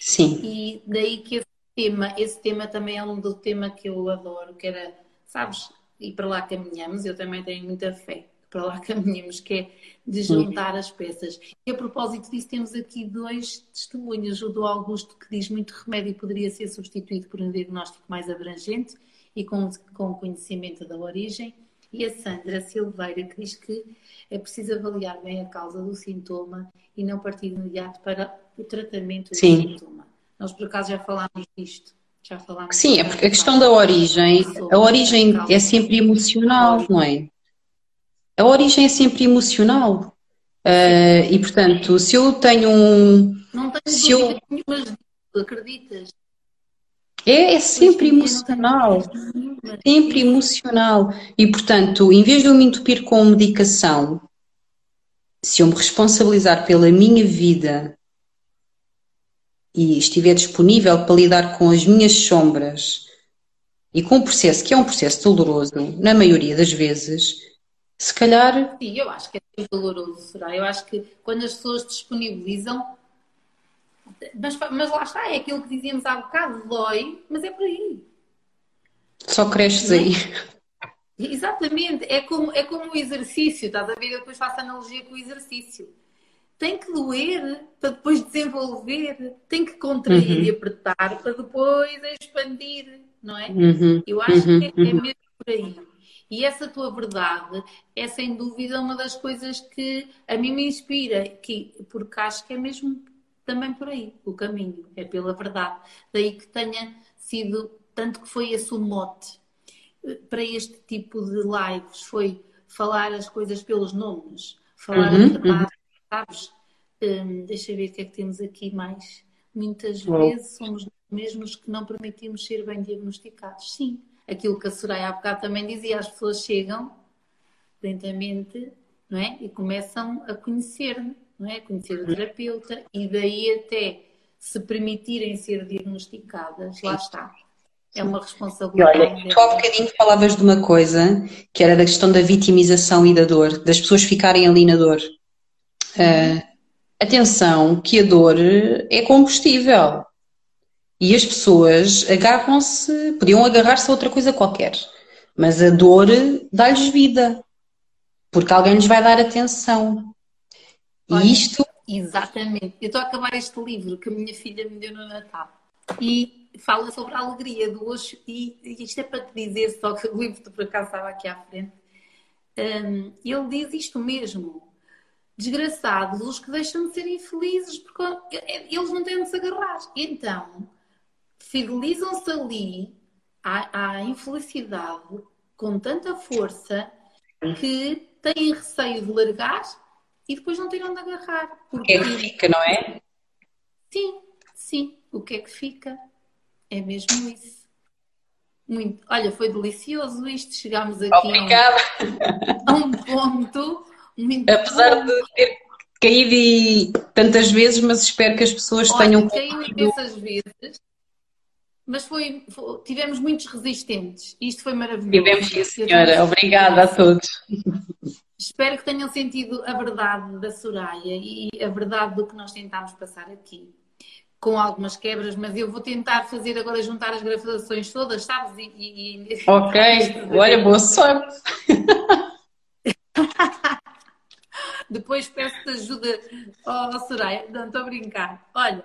Sim. E daí que esse tema, esse tema também é um do tema que eu adoro, que era, sabes, e para lá caminhamos, eu também tenho muita fé para lá caminhamos, que é de juntar as peças. E a propósito disso, temos aqui dois testemunhos. O do Augusto, que diz muito remédio poderia ser substituído por um diagnóstico mais abrangente e com, com conhecimento da origem. E a Sandra Silveira, que diz que é preciso avaliar bem a causa do sintoma e não partir imediato para o tratamento do Sim. sintoma. Nós, por acaso, já falámos disto. Já falámos Sim, é porque a questão da origem, a origem é sempre emocional, não é? A origem é sempre emocional. Uh, e portanto, se eu tenho um. Não tenho se eu... nenhuma, acreditas? É, é sempre emocional. Sempre emocional. E portanto, em vez de eu me entupir com medicação, se eu me responsabilizar pela minha vida e estiver disponível para lidar com as minhas sombras e com o processo, que é um processo doloroso, na maioria das vezes, se calhar. Sim, eu acho que é doloroso, será? Eu acho que quando as pessoas disponibilizam. Mas, mas lá está, é aquilo que dizíamos há bocado, dói, mas é por aí. Só cresces aí. [LAUGHS] Exatamente, é como, é como o exercício, estás a ver? Eu depois faço analogia com o exercício. Tem que doer para depois desenvolver, tem que contrair uhum. e apertar para depois expandir, não é? Uhum. Eu acho uhum. que é, é uhum. mesmo por aí. E essa tua verdade é sem dúvida uma das coisas que a mim me inspira, que, porque acho que é mesmo também por aí o caminho, é pela verdade. Daí que tenha sido, tanto que foi esse o mote eh, para este tipo de lives, foi falar as coisas pelos nomes, falar uhum, a verdade, uhum. sabes? Um, deixa ver o que é que temos aqui mais. Muitas vezes somos mesmos que não permitimos ser bem diagnosticados. Sim, aquilo que a Soraya há bocado também dizia, as pessoas chegam lentamente não é? e começam a conhecer, não é? a conhecer o terapeuta e daí até se permitirem ser diagnosticadas, lá está. É uma responsabilidade. E olha, tu há bocadinho falavas de uma coisa que era da questão da vitimização e da dor, das pessoas ficarem ali na dor. Uh, atenção, que a dor é combustível. E as pessoas agarram-se, podiam agarrar-se a outra coisa qualquer, mas a dor dá-lhes vida, porque alguém lhes vai dar atenção. Olha, e isto. Exatamente. Eu estou a acabar este livro que a minha filha me deu no Natal e fala sobre a alegria do hoje. E isto é para te dizer, só que o livro por acaso estava aqui à frente. Um, ele diz isto mesmo. Desgraçados os que deixam de ser infelizes porque eles não têm de se agarrar. Então, fidelizam-se ali à, à infelicidade com tanta força que têm receio de largar e depois não têm onde agarrar. Porque... O que é que fica, não é? Sim, sim. O que é que fica? É mesmo isso. Muito. Olha, foi delicioso isto. Chegámos aqui Obrigada. A, um, a um ponto muito Apesar bom. de ter caído tantas vezes, mas espero que as pessoas Olha, tenham. Caiu imensas vezes mas foi, foi, tivemos muitos resistentes. Isto foi maravilhoso. Tivemos, sim, senhora. Obrigada a todos. Espero que tenham sentido a verdade da Soraya e a verdade do que nós tentámos passar aqui. Com algumas quebras, mas eu vou tentar fazer agora juntar as gravações todas, sabes? E, e... Ok, olha, boa sorte. [LAUGHS] Depois peço-te ajuda, oh, Soraya. Não, estou a brincar. Olha,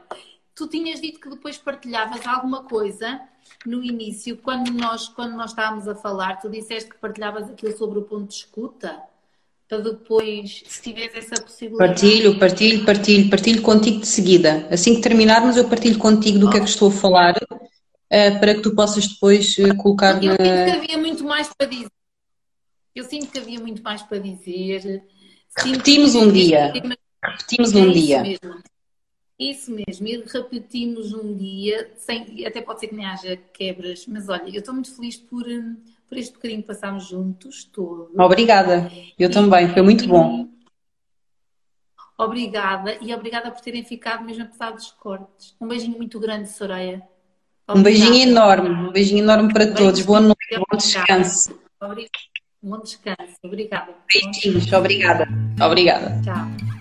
tu tinhas dito que depois partilhavas alguma coisa no início, quando nós, quando nós estávamos a falar, tu disseste que partilhavas aquilo sobre o ponto de escuta, para depois, se tivesse essa possibilidade. Partilho, partilho, partilho, partilho contigo de seguida. Assim que terminarmos, eu partilho contigo do oh. que é que estou a falar, uh, para que tu possas depois uh, colocar eu na. Eu sinto que havia muito mais para dizer. Eu sinto que havia muito mais para dizer. Repetimos um dia. Repetimos um dia. Mesmo. Isso mesmo, e repetimos um dia, sem, até pode ser que nem haja quebras, mas olha, eu estou muito feliz por, hum, por este bocadinho que passámos juntos, todos. Obrigada, eu e, também, foi muito e, bom. Obrigada, e obrigada por terem ficado mesmo apesar dos cortes. Um beijinho muito grande, Soreia. Obrigada. Um beijinho enorme, um beijinho enorme para beijinho. todos. Boa noite, bom descanso. Obrigada. Bom descanso, obrigada. Beijinhos, obrigada. Obrigada. Tchau.